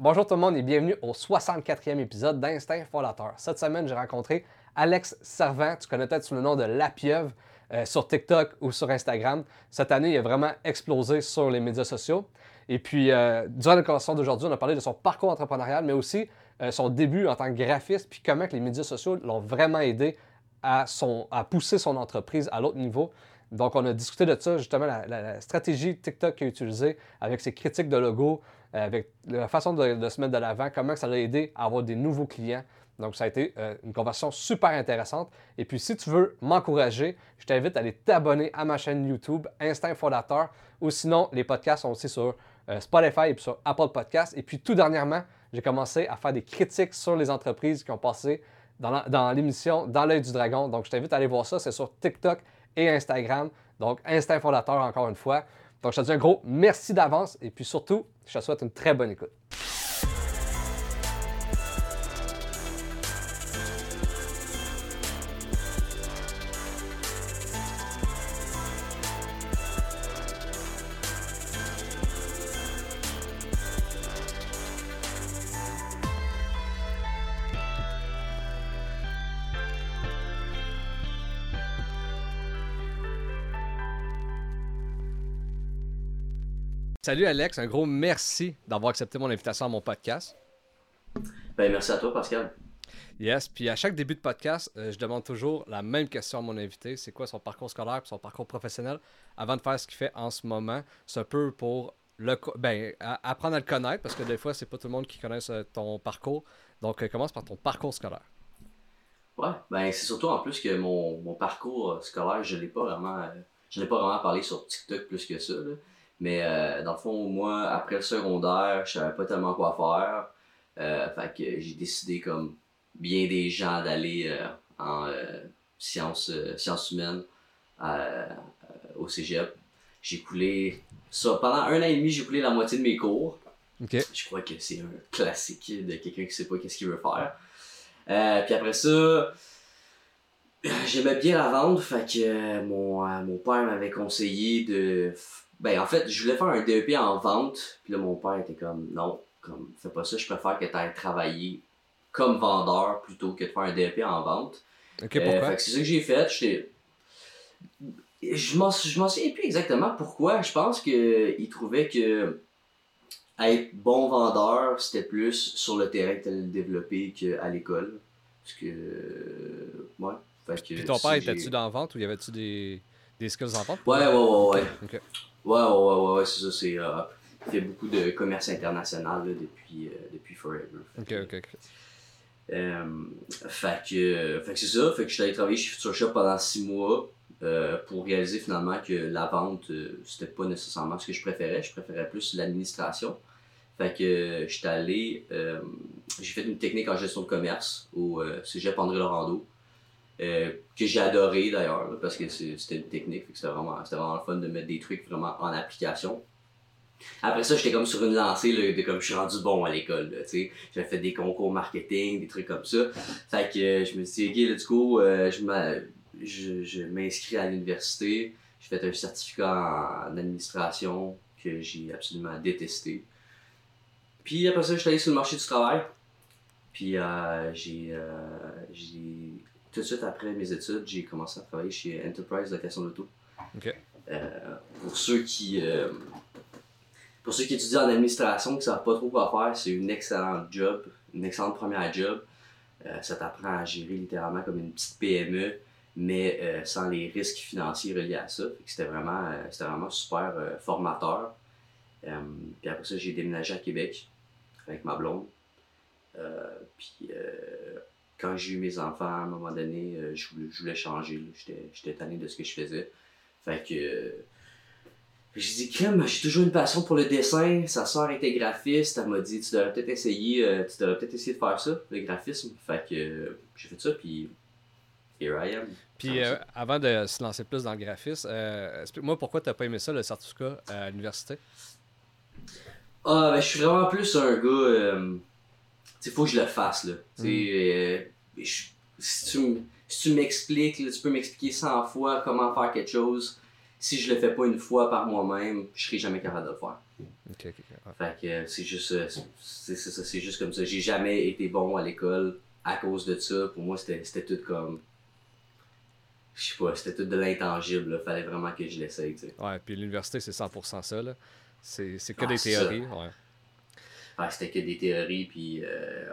Bonjour tout le monde et bienvenue au 64e épisode d'Instinct Fondateur. Cette semaine, j'ai rencontré Alex Servant, tu connais peut-être sous le nom de La Pieuvre, euh, sur TikTok ou sur Instagram. Cette année, il a vraiment explosé sur les médias sociaux. Et puis, euh, durant la conversation d'aujourd'hui, on a parlé de son parcours entrepreneurial, mais aussi euh, son début en tant que graphiste, puis comment que les médias sociaux l'ont vraiment aidé à, pousser son entreprise à l'autre niveau. Donc, on a discuté de ça, justement, la, la stratégie TikTok qu'il a utilisée avec ses critiques de logo, avec la façon de, se mettre de l'avant, comment ça l'a aidé à avoir des nouveaux clients. Donc, ça a été euh, une conversation super intéressante. Et puis, si tu veux m'encourager, je t'invite à aller t'abonner à ma chaîne YouTube, Instinct Fondateur, ou sinon, les podcasts sont aussi sur euh, Spotify et sur Apple Podcasts. Et puis, tout dernièrement, j'ai commencé à faire des critiques sur les entreprises qui ont passé dans l'émission Dans l'œil du dragon. Donc, je t'invite à aller voir ça. C'est sur TikTok et Instagram. Donc, Instinct Fondateur, encore une fois. Donc, je te dis un gros merci d'avance et puis surtout, je te souhaite une très bonne écoute. Salut Alex, un gros merci d'avoir accepté mon invitation à mon podcast. Ben, merci à toi, Pascal. Yes, puis à chaque début de podcast, euh, je demande toujours la même question à mon invité c'est quoi son parcours scolaire son parcours professionnel avant de faire ce qu'il fait en ce moment? C'est un peu pour le, ben, apprendre à le connaître parce que des fois, c'est pas tout le monde qui connaît euh, ton parcours. Donc, euh, commence par ton parcours scolaire. Ouais, ben, c'est surtout en plus que mon, parcours scolaire, je l'ai pas vraiment. je l'ai pas vraiment parlé sur TikTok plus que ça. Mais euh, dans le fond, moi, après le secondaire, je savais pas tellement quoi faire. Euh, fait que j'ai décidé, comme bien des gens, d'aller euh, en sciences, sciences humaines au cégep. J'ai coulé ça. Pendant un an et demi, j'ai coulé la moitié de mes cours. Je crois que c'est un classique de quelqu'un qui sait pas qu'est-ce qu'il veut faire. puis après ça, j'aimais bien la vente, fait que mon, mon père m'avait conseillé de ben, en fait, je voulais faire un DEP en vente. Puis là, mon père était comme, non, comme, fais pas ça, je préfère que tu ailles travailler comme vendeur plutôt que de faire un DEP en vente. Ok, pourquoi? Euh, c'est ça que j'ai fait. J'étais. Je m'en souviens plus exactement pourquoi. Je pense qu'il trouvait que être bon vendeur, c'était plus sur le terrain que tu allais le développer qu'à l'école. Parce que. Ouais. Fait que, Puis ton père, était-tu dans la vente ou y avait-tu des, des skills en vente? Ouais, ouais, ouais, ouais. Ouais, ouais, ouais, ouais, c'est ça. C'est, euh, il fait beaucoup de commerce international depuis, euh, depuis Forever. ok, ok, ok. Euh, fait que, fait que c'est ça. Fait que je suis allé travailler chez Future Shop pendant six mois pour réaliser finalement que la vente, c'était pas nécessairement ce que je préférais. Je préférais plus l'administration. Fait que j'étais allé, j'ai fait une technique en gestion de commerce au cégep André Laurando. Euh, que j'ai adoré d'ailleurs, parce que c'était une technique, c'était vraiment, vraiment le fun de mettre des trucs vraiment en application. Après ça, j'étais comme sur une lancée de comme je suis rendu bon à l'école. J'avais fait des concours marketing, des trucs comme ça. Fait que euh, je me suis dit, ok, go, euh, je m'inscris à l'université. J'ai fait un certificat en, administration que j'ai absolument détesté. Puis après ça, je suis allé sur le marché du travail. Puis j'ai tout de suite après mes études, j'ai commencé à travailler chez Enterprise Location d'auto. Euh, pour ceux qui euh, pour ceux qui étudient en administration, qui ne savent pas trop quoi faire, c'est une excellente job, une excellente première job. Euh, ça t'apprend à gérer littéralement comme une petite PME, mais sans les risques financiers reliés à ça. C'était vraiment, vraiment super formateur. puis après ça, j'ai déménagé à Québec avec ma blonde. puis quand j'ai eu mes enfants, à un moment donné, euh, je, voulais, changer. J'étais tanné de ce que je faisais. Fait que. Euh, j'ai dit, crème, j'ai toujours une passion pour le dessin. Sa soeur était graphiste. Elle m'a dit, tu devrais peut-être essayer, euh, tu devrais peut-être essayer de faire ça, le graphisme. Fait que j'ai fait ça, puis here I am. Puis avant de se lancer plus dans le graphisme, explique-moi pourquoi tu n'as pas aimé ça, le certificat à l'université? Ah, ben, je suis vraiment plus un gars. Il faut que je le fasse, là. Tu sais, si tu, si tu m'expliques, tu peux m'expliquer 100 fois comment faire quelque chose. Si je le fais pas une fois par moi-même, je serai jamais capable de le faire. Fait que euh, c'est juste, euh, c'est c'est ça, c'est juste comme ça. J'ai jamais été bon à l'école à cause de ça. Pour moi, c'était c'était tout comme. Je sais pas, c'était tout de l'intangible. là. Fallait vraiment que je l'essaye. Ouais, puis l'université, c'est 100% ça, là. C'est c'est que Ah, des théories, ouais. Ouais, c'était que des théories, puis. Euh,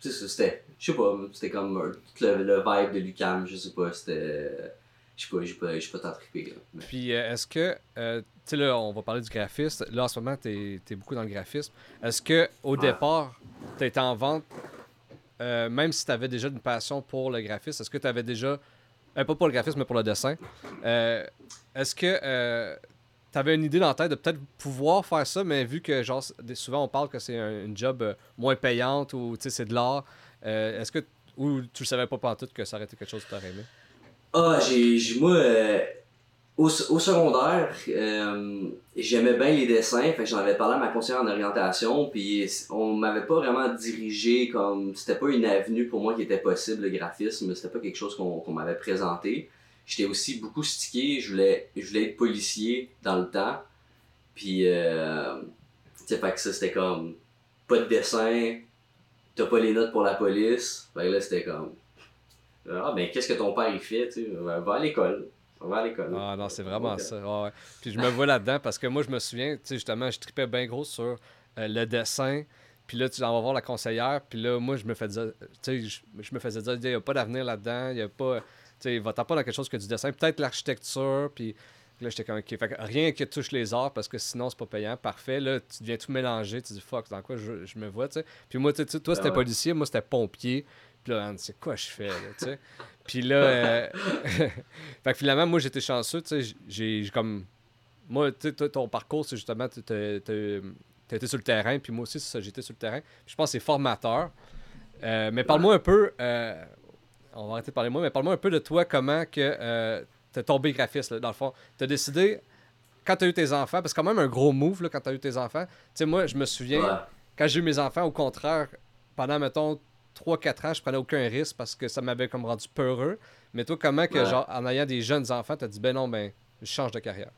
c'était. Je sais pas, c'était comme le, le vibe de l'UCAM, je sais pas, c'était. Je sais pas, j'ai pas, j'ai pas tant trippé. Mais- Puis euh, est-ce que, euh, tu sais là, on va parler du graphiste. Là, en ce moment, tu es, beaucoup dans le graphisme. Est-ce que au Ouais. départ, été en vente, euh, même si tu avais déjà une passion pour le graphisme, est-ce que tu avais déjà, euh, pas pour le graphisme, mais pour le dessin, est-ce que tu avais une idée dans la tête de peut-être pouvoir faire ça, mais vu que genre, souvent on parle que c'est un, une job euh, moins payante ou c'est de l'art, euh, est-ce que, ou tu le savais pas pantoute que ça aurait été quelque chose que tu aurais aimé? Ah, j'ai, moi, euh, au, au secondaire, j'aimais bien les dessins, j'en avais parlé à ma conseillère en orientation, puis on m'avait pas vraiment dirigé comme, c'était pas une avenue pour moi qui était possible, le graphisme, c'était pas quelque chose qu'on m'avait présenté. J'étais aussi beaucoup stické, je voulais, je voulais être policier dans le temps, puis, euh, tu sais, fait que ça, c'était comme, pas de dessin, t'as pas les notes pour la police, fait que là, c'était comme, ah, ben, qu'est-ce que ton père il fait, tu sais? Va à l'école. Va à l'école. Ah non, c'est vraiment Ok. ça. ouais, ouais. Puis je me vois là-dedans parce que moi, je me souviens, tu sais, justement, je tripais bien gros sur euh, le dessin. Puis là, tu vas voir la conseillère. Puis là, moi, je me faisais, tu sais, je, je me faisais dire, il n'y a pas d'avenir là-dedans. Il y a pas, tu sais, va-t'en pas dans quelque chose que du dessin. Peut-être l'architecture. Puis là, j'étais comme, OK. Fait que rien qui touche les arts parce que sinon, c'est pas payant. Parfait. Là, tu deviens tout mélangé. Tu dis, fuck, dans quoi je, je me vois, tu sais. Puis moi, tu toi, c'était Ah ouais. policier. Moi, c'était pompier. Puis là, c'est quoi je fais, là, tu sais. Puis là, euh, fait que finalement, moi, j'étais chanceux, tu sais, j'ai j'ai comme... Moi, tu sais, ton parcours, c'est justement, tu été sur le terrain, puis moi aussi, c'est ça, j'étais sur le terrain. Puis je pense que c'est formateur. Euh, mais parle-moi un peu, euh, on va arrêter de parler de moi, mais parle-moi un peu de toi, comment que euh, t'es tombé graphiste, là, dans le fond. T'as décidé, quand t'as eu tes enfants, parce que c'est quand même un gros move, là, quand t'as eu tes enfants. Tu sais, moi, je me souviens, Ouais. quand j'ai eu mes enfants, au contraire, pendant, mettons, 3-4 ans, je prenais aucun risque parce que ça m'avait comme rendu peureux. Mais toi, comment que, Ouais. genre, en ayant des jeunes enfants, t'as dit, ben non, ben, je change de carrière?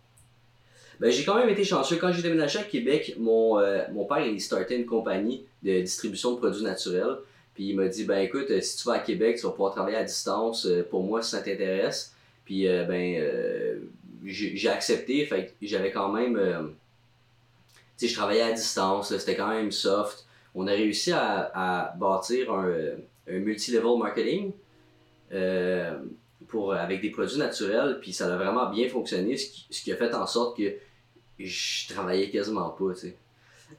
Ben, j'ai quand même été chanceux. Quand j'ai déménagé à Québec, mon, euh, mon père il startait une compagnie de distribution de produits naturels. Puis il m'a dit ben écoute, euh, si tu vas à Québec, tu vas pouvoir travailler à distance euh, pour moi si ça t'intéresse. Puis euh, ben euh, j'ai accepté, fait j'avais quand même euh, tu sais je travaillais à distance, c'était quand même soft. On a réussi à, à bâtir un, un multi-level marketing pour, avec des produits naturels, puis ça a vraiment bien fonctionné, ce qui, ce qui a fait en sorte que je travaillais quasiment pas, tu sais.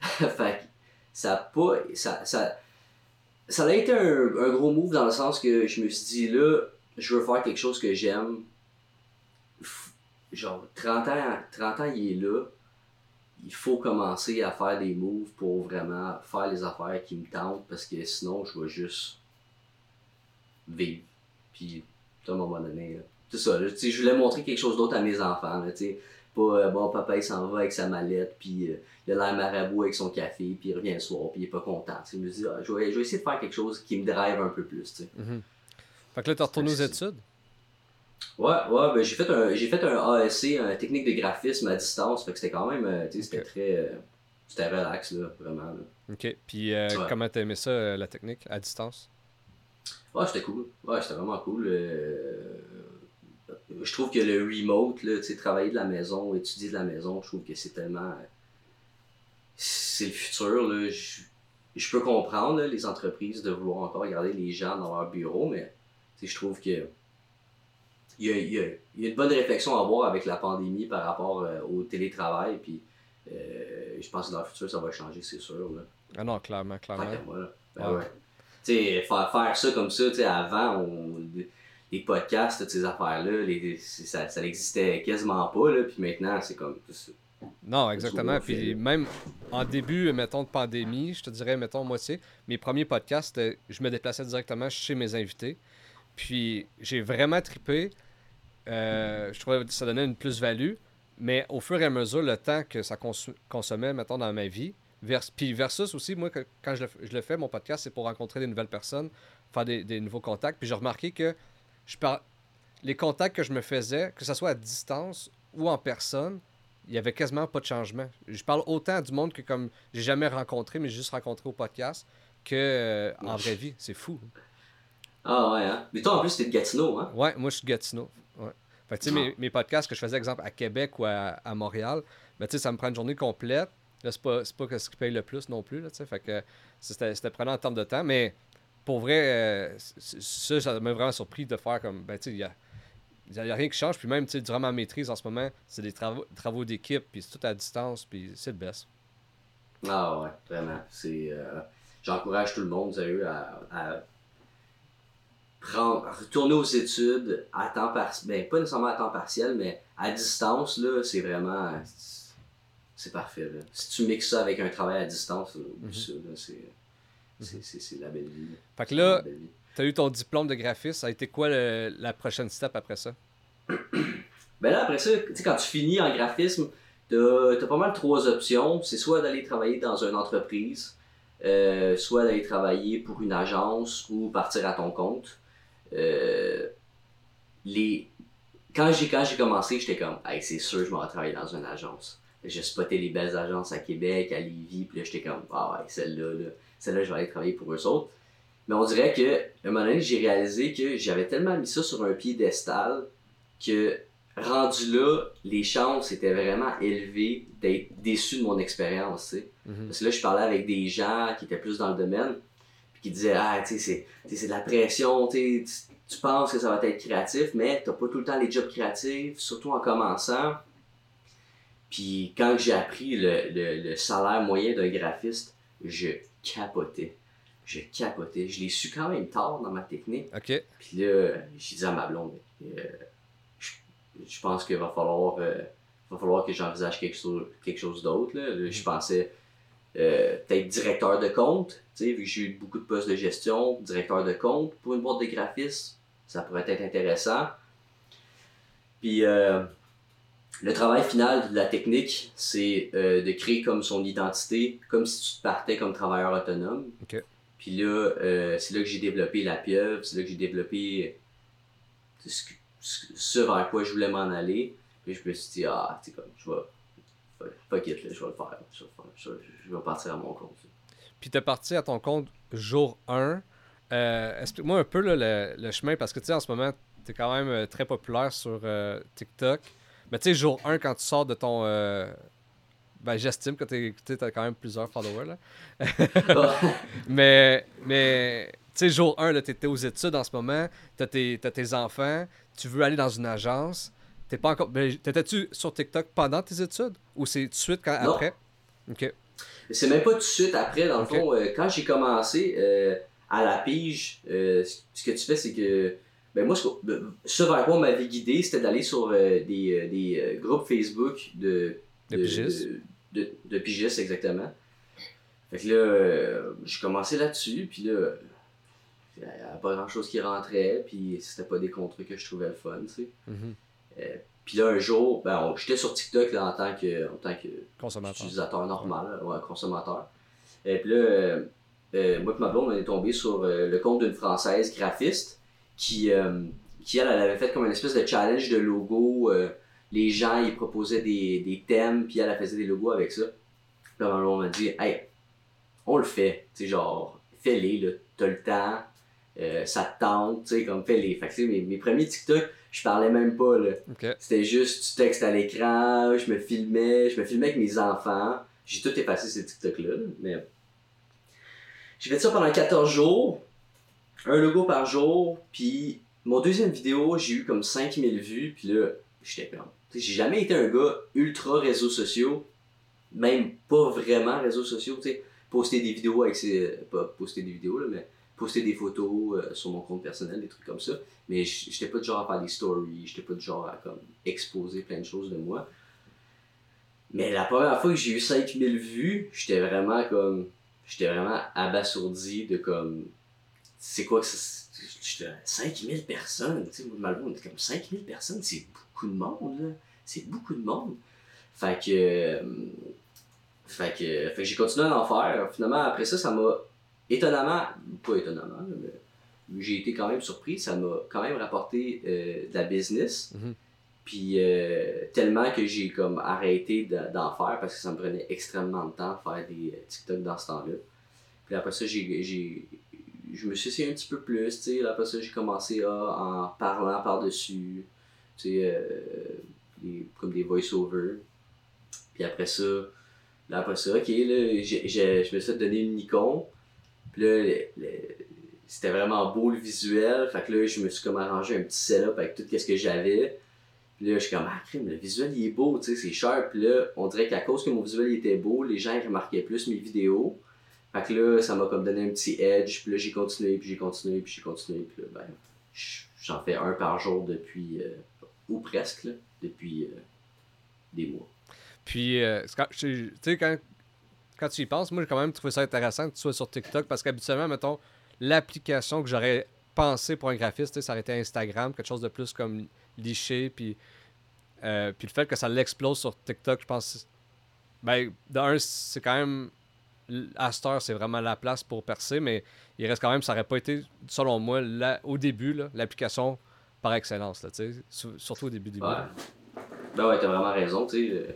fait que ça a pas. Ça, ça, ça a été un, gros move dans le sens que je me suis dit là, je veux faire quelque chose que j'aime. Genre, 30 ans, 30 ans, il est là. Il faut commencer à faire des moves pour vraiment faire les affaires qui me tentent parce que sinon, je vais juste vivre. Puis, à un moment donné, c'est ça. je voulais montrer quelque chose d'autre à mes enfants. Là, tu sais. Pas, euh, bon, papa, il s'en va avec sa mallette, puis euh, il a l'air marabout avec son café, puis il revient le soir, puis il est pas content. Tu sais, je me dis, ah, je, vais, je vais essayer de faire quelque chose qui me drive un peu plus. Tu sais. Mhm. Fait que là, t'es retourné aux études? Ouais, ouais, ben, j'ai fait un j'ai fait un ASC, un technique de graphisme à distance, fait que c'était quand même, euh, tu sais, c'était très, euh, c'était relax, là, vraiment. Là. OK. Puis euh, Ouais. comment t'as aimé ça, la technique, à distance? Ouais, c'était cool. Ouais, c'était vraiment cool. euh, Je trouve que le remote, là, travailler de la maison, étudier de la maison, je trouve que c'est tellement. C'est le futur, là. Je, je peux comprendre, là, les entreprises, de vouloir encore garder les gens dans leur bureau, mais je trouve que. Il y, a, il, y a, il y a une bonne réflexion à avoir avec la pandémie par rapport euh, au télétravail, puis euh, je pense que dans le futur, ça va changer, c'est sûr. Là. Ah non, clairement, clairement. Moi. Ben Ouais. faire, faire ça comme ça, avant, on, les podcasts, toutes ces affaires-là, les, ça, ça n'existait quasiment pas, là, puis maintenant, c'est comme. Non, exactement. Puis même en début, mettons, de pandémie, je te dirais, mettons, moitié, mes premiers podcasts, c'était- je me déplaçais directement chez mes invités. Puis j'ai vraiment tripé. Euh, je trouvais que ça donnait une plus-value. Mais au fur et à mesure, le temps que ça consommait, mettons, dans ma vie, vers, puis versus aussi, moi, que- quand je le, je le fais, mon podcast, c'est pour rencontrer des nouvelles personnes, faire des, des nouveaux contacts. Puis j'ai remarqué que je par... les contacts que je me faisais, que ce soit à distance ou en personne, il y avait quasiment pas de changement. Je parle autant du monde que comme j'ai jamais rencontré, mais j'ai juste rencontré au podcast, que euh, en vraie vie. C'est fou. Ah ouais, hein? Mais toi, en plus, t'es de Gatineau, hein? Ouais, moi, je suis de Gatineau. Ouais. Fait que, tu sais, mes, mes podcasts que je faisais, exemple, à Québec ou à, à Montréal, ben, tu sais, ça me prend une journée complète. Là, c'est pas, c'est pas ce qui paye le plus non plus, là, tu sais. Fait que c'était, c'était prenant en termes de temps, mais pour vrai, euh, ça, ça m'a vraiment surpris de faire comme, ben, tu sais, il a, il y a rien qui change. Puis même, tu sais, durant ma maîtrise en ce moment, c'est des travaux, travaux d'équipe, puis c'est tout à distance, puis c'est le best. Ah ouais, vraiment. C'est, euh, j'encourage tout le monde, sérieux, à, à prendre, retourner aux études à temps partiel. Ben, pas nécessairement à temps partiel, mais à distance, là, c'est vraiment. C'est parfait. Là. Si tu mixes ça avec un travail à distance, là, c'est, c'est, la belle vie. Fait que là, tu as eu ton diplôme de graphiste. Ça a été quoi le- la prochaine step après ça? Ben là, après ça, tu sais, quand tu finis en graphisme, t'as as pas mal trois options. C'est soit d'aller travailler dans une entreprise, euh, soit d'aller travailler pour une agence ou partir à ton compte. Euh, les... Quand j'ai commencé, j'étais comme, hey, c'est sûr, je m'en vais travailler dans une agence. J'ai spoté les belles agences à Québec, à Lévis, puis là, j'étais comme, ah ouais, celle-là, là, celle-là, je vais aller travailler pour eux autres. Mais on dirait que, à un moment donné, j'ai réalisé que j'avais tellement mis ça sur un piédestal que rendu là, les chances étaient vraiment élevées d'être déçu de mon expérience, tu sais. Mhm. Parce que là, je parlais avec des gens qui étaient plus dans le domaine, puis qui disaient, ah, tu sais, c'est- de la pression, tu tu tu penses que ça va être créatif, mais t'as pas tout le temps les jobs créatifs, surtout en commençant. Puis quand j'ai appris le, le, le salaire moyen d'un graphiste, je capotais. Je capotais. Je l'ai su quand même tard dans ma technique. OK. Puis là, j'ai dit à ma blonde, euh, je, je pense qu'il va falloir, euh, va falloir que j'envisage quelque chose, quelque chose d'autre. Là. Là, je pensais euh, peut-être directeur de compte, tu sais, vu que j'ai eu beaucoup de postes de gestion, directeur de compte pour une boîte de graphisme, ça pourrait être intéressant. Puis euh, le travail final de la technique, c'est euh, de créer comme son identité, comme si tu partais comme travailleur autonome. Puis là, euh, c'est là que j'ai développé la pieuvre, c'est là que j'ai développé ce, que- ce- vers quoi je voulais m'en aller. Puis je me suis dit, ah, tu comme, je vais. fuck- it, là, je vais le faire. Je vais, le faire, je vais- je vais partir à mon compte. Puis t'es parti à ton compte jour 1. Euh, Explique-moi un peu là, le, le chemin, parce que tu sais, en ce moment, t'es quand même euh, très populaire sur euh, TikTok. Mais tu sais, jour 1, quand tu sors de ton. euh, Ben, j'estime que t'es- tu as quand même plusieurs followers. Là. Mais, mais tu sais, jour 1, tu étais aux études en ce moment, t'as tes, t'as tes enfants, tu veux aller dans une agence. T'es pas encore. ben, T'étais-tu sur TikTok pendant tes études ou c'est tout de suite quand, Non. après? Ok. C'est même pas tout de suite après, dans le fond, euh, quand j'ai commencé euh, à la pige, euh, ce que tu fais, c'est que. Ben moi, ce, vers quoi on m'avait guidé, c'était d'aller sur euh, des, euh, des euh, groupes Facebook de. De pigistes. De, pigistes, exactement. Fait que là, euh, j'ai commencé là-dessus, puis là, il n'y avait pas grand-chose qui rentrait, puis c'était pas des contrats que je trouvais le fun, tu sais. Mhm. Puis là, un jour, ben, j'étais sur TikTok là, en tant que, en tant que Consommateur. utilisateur normal, là, ouais, consommateur. Et puis là, moi et ma blonde, on est tombé sur le compte d'une Française graphiste qui, euh, qui elle, elle avait fait comme une espèce de challenge de logo. euh, les gens, ils proposaient des, des thèmes, puis elle, elle faisait des logos avec ça. Puis là, blonde m'a dit, hey, on le fait. Tu sais, genre, fais-les, t'as le temps, euh, ça te tente, tu sais, comme fais-les. Fait que, tu sais, mes, mes premiers TikTok, je parlais même pas, là. C'était juste du texte à l'écran, je me filmais, je me filmais avec mes enfants. J'ai tout effacé ces TikTok-là, là, mais. J'ai fait ça pendant 14 jours, un logo par jour, puis mon deuxième vidéo, j'ai eu comme 5000 vues, puis là, j'étais comme. J'ai jamais été un gars ultra réseaux sociaux, même pas vraiment réseaux sociaux, tu sais, poster des vidéos avec ses. Pas poster des vidéos, là, mais poster des photos euh, sur mon compte personnel, des trucs comme ça. Mais j'étais pas du genre à faire des stories, j'étais pas du genre à comme exposer plein de choses de moi. Mais la première fois que j'ai eu 5000 vues, j'étais vraiment comme. J'étais vraiment abasourdi de comme. C'est quoi que ça. J'étais 5000 personnes, tu sais, Malvo, on était comme 5000 personnes, c'est beaucoup de monde, là. C'est beaucoup de monde. Fait que. euh, fait que, fait que j'ai continué à en faire. Finalement, après ça, ça m'a étonnamment, pas étonnamment, mais j'ai été quand même surpris. Ça m'a quand même rapporté euh, de la business. Mhm. Puis euh, tellement que j'ai comme arrêté de- d'en faire parce que ça me prenait extrêmement de temps de faire des euh, TikTok dans ce temps-là. Puis après ça, j'ai, j'ai, je me suis essayé un petit peu plus, tu sais. Après ça, j'ai commencé à, en parlant par-dessus, tu sais, euh, comme des voice-over. Puis après ça, là, après ça, ok, là, je me suis donner une Nikon. Puis là, c'était vraiment beau le visuel. Fait que là, je me suis comme arrangé un petit setup avec tout ce que j'avais. Puis là, je suis comme, ah, crime, le visuel, il est beau, tu sais, c'est cher. Puis là, on dirait qu'à cause que mon visuel il était beau, les gens ils remarquaient plus mes vidéos. Fait que là, ça m'a comme donné un petit edge. Puis là, j'ai continué, puis j'ai continué, puis j'ai continué. Puis là, ben, j'en fais un par jour depuis, euh, ou presque, depuis euh, des mois. Puis, euh, tu sais, quand, quand tu y penses, moi, j'ai quand même trouvé ça intéressant que tu sois sur TikTok parce qu'habituellement, mettons, l'application que j'aurais pensé pour un graphiste, ça aurait été Instagram, quelque chose de plus comme liché. Puis, euh, puis le fait que ça l'explose sur TikTok, je pense. Ben, d'un, c'est quand même. À cette heure, c'est vraiment la place pour percer, mais il reste quand même, ça aurait pas été, selon moi, au début, l'application par excellence, là, surtout au début début. Ouais. Ben ouais, t'as vraiment raison, tu sais. euh,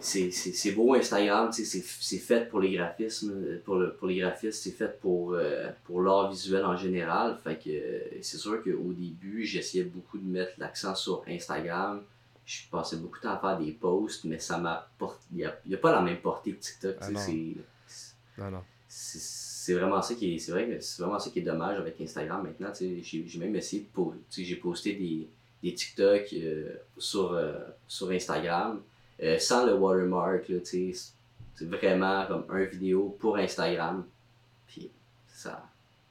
C'est, beau Instagram, c'est, fait pour les graphismes, pour, le, pour les graphistes, c'est fait pour, euh, pour l'art visuel en général. Fait que euh, c'est sûr qu'au début, j'essayais beaucoup de mettre l'accent sur Instagram. Je passais beaucoup de temps à faire des posts, mais ça m'a Il n'y a, a pas la même portée que TikTok. Ah c'est, vraiment ça qui est c'est vrai que c'est vraiment ça qui est dommage avec Instagram maintenant j'ai même essayé de po- j'ai posté des, des TikTok euh, sur euh, sur Instagram euh, sans le watermark là tu sais c'est vraiment comme un vidéo pour Instagram puis ça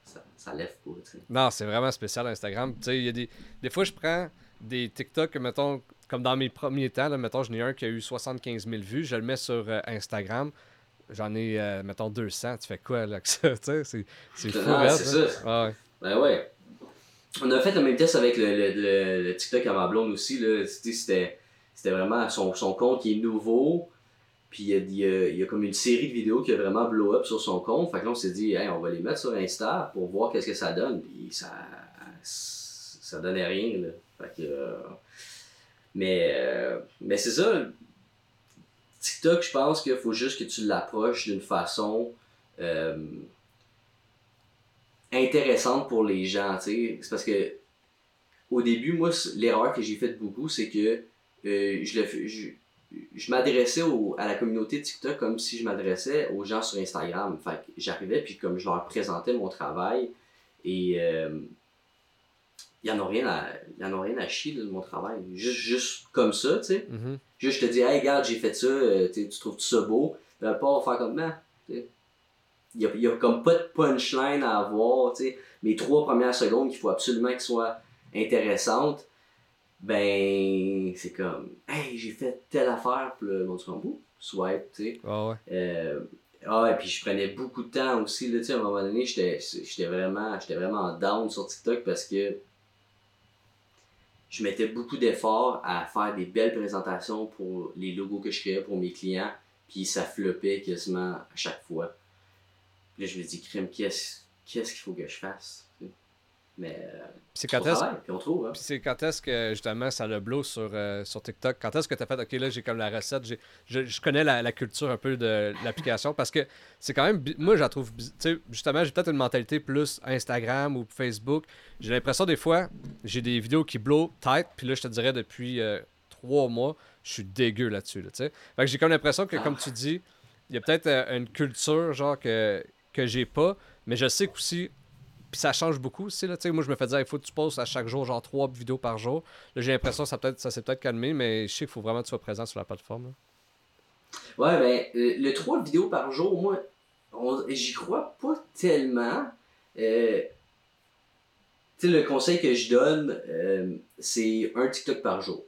ça, ça lève pas Non, c'est vraiment spécial Instagram. Tu sais, il y a des... des fois, je prends des TikTok, mettons, comme dans mes premiers temps, là, mettons, j'en ai un qui a eu 75 000 vues, je le mets sur euh, Instagram. J'en ai, euh, mettons, 200. Tu fais quoi, là, que ça? Tu sais, c'est c'est fou, Non, raide, c'est ça? Ah. Ben ouais. On a fait le même test avec le, le, le, le TikTok à ma blonde aussi. Là. C'était, c'était, c'était vraiment son, son compte qui est nouveau. Puis il y, a, il, y a, il y a comme une série de vidéos qui a vraiment blow up sur son compte. Fait que là, on s'est dit, hey, on va les mettre sur Insta pour voir qu'est-ce que ça donne. Puis ça, ça donnait rien. Là. Fait que, euh, mais euh, mais c'est ça. TikTok, je pense qu'il faut juste que tu l'approches d'une façon. euh, intéressante pour les gens. C'est parce que au début, moi, l'erreur que j'ai faite beaucoup, c'est que euh, je, le je, je m'adressais à la communauté TikTok comme si je m'adressais aux gens sur Instagram. Fait que j'arrivais, puis comme je leur présentais mon travail, et ils en ont rien à, ils en ont rien à chier de mon travail. Juste, juste comme ça, tu sais. Mhm. Juste, je te dis, hey, regarde, j'ai fait ça, euh, tu trouves ça beau? Le pas faire comme, non, sais. Il y a, y a comme pas de punchline à avoir, tu sais. Mes trois premières secondes qu'il faut absolument qu'elles soient intéressantes, ben, c'est comme, hey, j'ai fait telle affaire, puis le monde Ouh, swipe, tu sais. Ah ouais. Euh, ah, et puis je prenais beaucoup de temps aussi, là, tu sais, à un moment donné, j'étais j'étais vraiment, j'étais vraiment down sur TikTok parce que je mettais beaucoup d'efforts à faire des belles présentations pour les logos que je créais pour mes clients, puis ça floppait quasiment à chaque fois. Là, je me dis, crème, qu'est-ce qu'est-ce qu'il faut que je fasse? Mais euh, Puis c'est quand est-ce. Hein. Quand est-ce que justement ça le blow sur, euh, sur TikTok? Quand est-ce que tu as fait, ok, là j'ai comme la recette, j'ai- je, je connais la, la culture un peu de l'application parce que c'est quand même, moi je la trouve, justement j'ai peut-être une mentalité plus Instagram ou Facebook. J'ai l'impression des fois, j'ai des vidéos qui blow tête, puis là je te dirais depuis euh, trois mois, je suis dégueu là-dessus, là. Fait que j'ai comme l'impression que comme tu dis, il y a peut-être euh, une culture genre que, que j'ai pas, mais je sais qu'aussi puis ça change beaucoup aussi. Là, moi, je me fais dire, il faut que tu postes à chaque jour, genre trois vidéos par jour. Là, j'ai l'impression que ça, peut ça s'est peut-être calmé, mais je sais qu'il faut vraiment que tu sois présent sur la plateforme. Ouais, ben, euh, le 3 vidéos par jour, moi, j'y crois pas tellement. Euh, tu sais, le conseil que je donne, euh, c'est un TikTok par jour.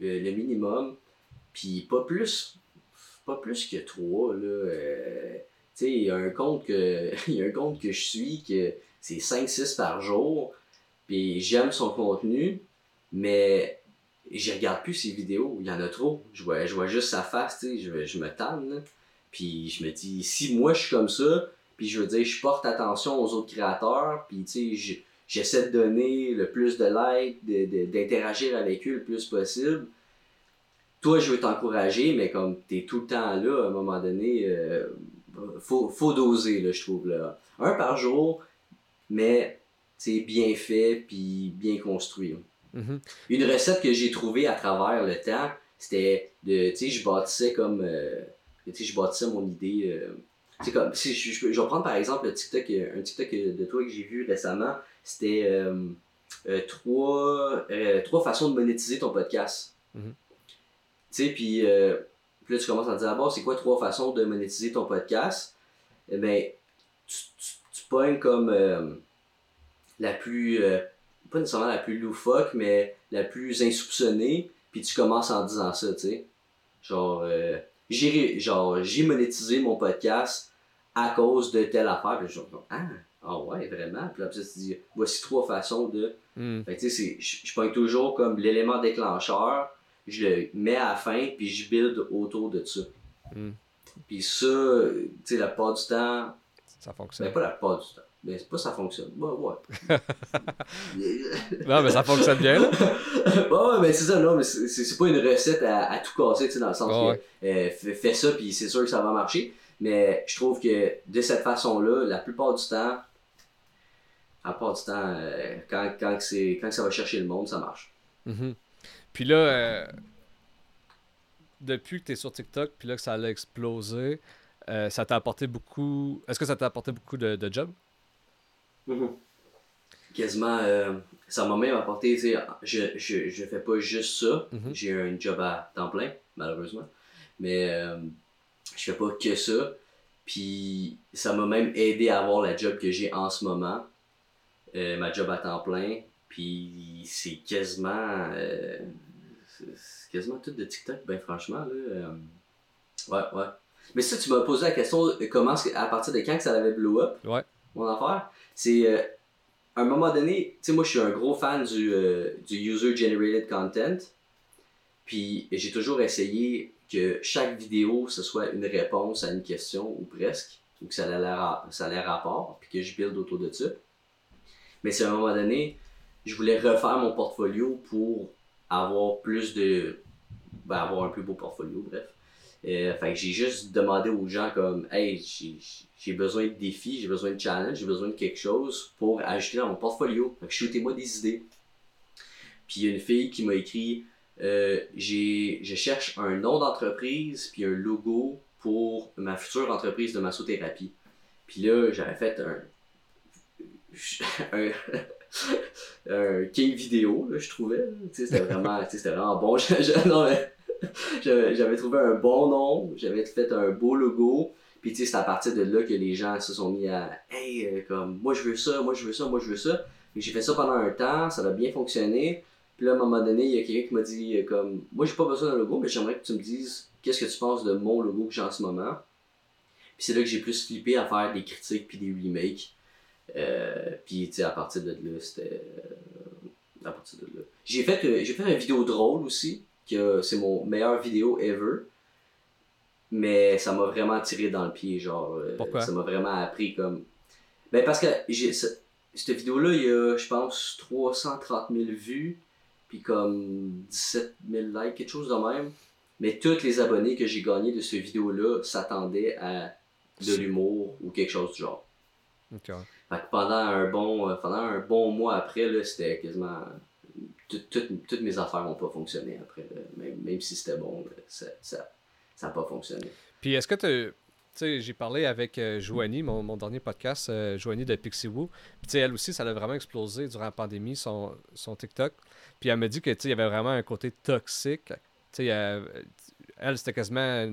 Le minimum. Puis pas plus. Pas plus que 3, là. Tu sais, il y a un compte que. Il y a un compte que je suis que c'est 5-6 par jour. Puis j'aime son contenu, mais je regarde plus ses vidéos, il y en a trop. Je vois, je vois juste sa face, je, je me tanne. Puis je me dis, si moi je suis comme ça, puis je veux dire, je porte attention aux autres créateurs, puis j'essaie de donner le plus de like, de- de- d'interagir avec eux le plus possible. Toi, je veux t'encourager, mais comme tu es tout le temps là, à un moment donné, euh, faut, faut doser, je trouve. Là. Un par jour, mais c'est bien fait puis bien construit. Mhm. Une recette que j'ai trouvée à travers le temps, c'était de, tu sais, je bâtissais comme, euh, tu sais, je bâtissais mon idée. euh, tu sais, comme, si je, je, je vais prendre par exemple le TikTok, euh, un TikTok de toi que j'ai vu récemment, c'était euh, euh, trois, euh, trois façons de monétiser ton podcast. Mhm. Tu sais, puis euh, là, tu commences à te dire, ah bon, c'est quoi trois façons de monétiser ton podcast? Eh tu, tu pognes comme euh, la plus, euh, pas nécessairement la plus loufoque, mais la plus insoupçonnée, puis tu commences en disant ça, tu sais. Genre, euh, j'ai genre, j'ai monétisé mon podcast à cause de telle affaire, puis genre, ah, ah ouais, vraiment? Puis là, tu te dis, voici trois façons de. Mhm. Fait que, tu sais, je pogne toujours comme l'élément déclencheur, je le mets à la fin, puis je build autour de ça. Mm. Puis ça, tu sais, la plupart du temps, Ça fonctionne. ben pas la plupart du temps, mais c'est pas ça fonctionne. Ouais, ouais. Non, mais ça fonctionne bien, là. ouais, ouais, mais c'est ça, non, mais c'est pas une recette à, à tout casser, tu sais, dans le sens Ouais, que euh, fais, ça, puis c'est sûr que ça va marcher. Mais je trouve que de cette façon-là, la plupart du temps, à part du temps, euh, quand, quand, ça va chercher le monde, ça marche. Mhm. Puis là, euh, depuis que tu es sur TikTok, puis là que ça a explosé, euh, ça t'a apporté beaucoup. Est-ce que ça t'a apporté beaucoup de, de jobs Quasiment, euh, ça m'a même apporté, tu sais, je, je, je fais pas juste ça, Mhm. j'ai un job à temps plein, malheureusement, mais euh, je fais pas que ça, puis ça m'a même aidé à avoir la job que j'ai en ce moment, euh, ma job à temps plein, puis c'est quasiment, euh, c'est c'est quasiment tout de TikTok, ben franchement, là, euh, ouais, ouais. Mais ça, tu m'as posé la question, comment, à partir de quand que ça avait blow up, Ouais. mon affaire, c'est euh, à un moment donné, tu sais, moi je suis un gros fan du, euh, du user-generated content. Puis j'ai toujours essayé que chaque vidéo, ce soit une réponse à une question ou presque, ou que ça ait l'air ça ait l'air rapport, puis que je build autour de ça. Mais c'est à un moment donné, je voulais refaire mon portfolio pour avoir plus de. Ben, avoir un plus beau portfolio, bref. Euh, fait que j'ai juste demandé aux gens comme Hey, j'ai- besoin de défis, j'ai besoin de challenge, j'ai besoin de quelque chose pour ajouter dans mon portfolio. Fait que shootez-moi des idées. Puis il y a une fille qui m'a écrit euh, j'ai, Je cherche un nom d'entreprise puis un logo pour ma future entreprise de massothérapie. Puis là, j'avais fait un. un, un king vidéo, là, je trouvais. C'était vraiment, vraiment bon. Non, j'avais trouvé un bon nom, j'avais fait un beau logo. Puis tu sais, c'est à partir de là que les gens se sont mis à Hey, euh, comme moi je veux ça, moi je veux ça, moi je veux ça. J'ai fait ça pendant un temps, ça a bien fonctionné. Puis là, à un moment donné, il y a quelqu'un qui m'a dit euh, comme Moi j'ai pas besoin d'un logo, mais j'aimerais que tu me dises qu'est-ce que tu penses de mon logo que j'ai en ce moment? Puis c'est là que j'ai plus flippé à faire des critiques puis des remakes. Euh, puis tu sais, à partir de là, c'était. à partir de là. J'ai fait, j'ai fait une vidéo drôle aussi, que c'est mon meilleur vidéo ever. Mais ça m'a vraiment tiré dans le pied, genre. euh, Pourquoi? Ça m'a vraiment appris comme. Ben parce que j'ai, ce- cette vidéo-là, il y a, je pense, 330 000 vues, puis comme 17 000 likes, quelque chose de même. Mais tous les abonnés que j'ai gagnés de cette vidéo-là s'attendaient à de l'humour ou quelque chose du genre. Fait que pendant un bon, euh, pendant un bon mois après, c'était quasiment. Tout- tout- toutes mes affaires n'ont pas fonctionné après. Même, même si c'était bon, ça n'a ça, pas fonctionné. Puis est-ce que tu. Tu sais, j'ai parlé avec euh, Joanie, mon, mon dernier podcast, euh, Joanie de Pixiwoo. Puis tu sais, elle aussi, ça a vraiment explosé durant la pandémie, son, son TikTok. Puis elle m'a dit que il y avait vraiment un côté toxique. Tu sais, euh, elle, c'était quasiment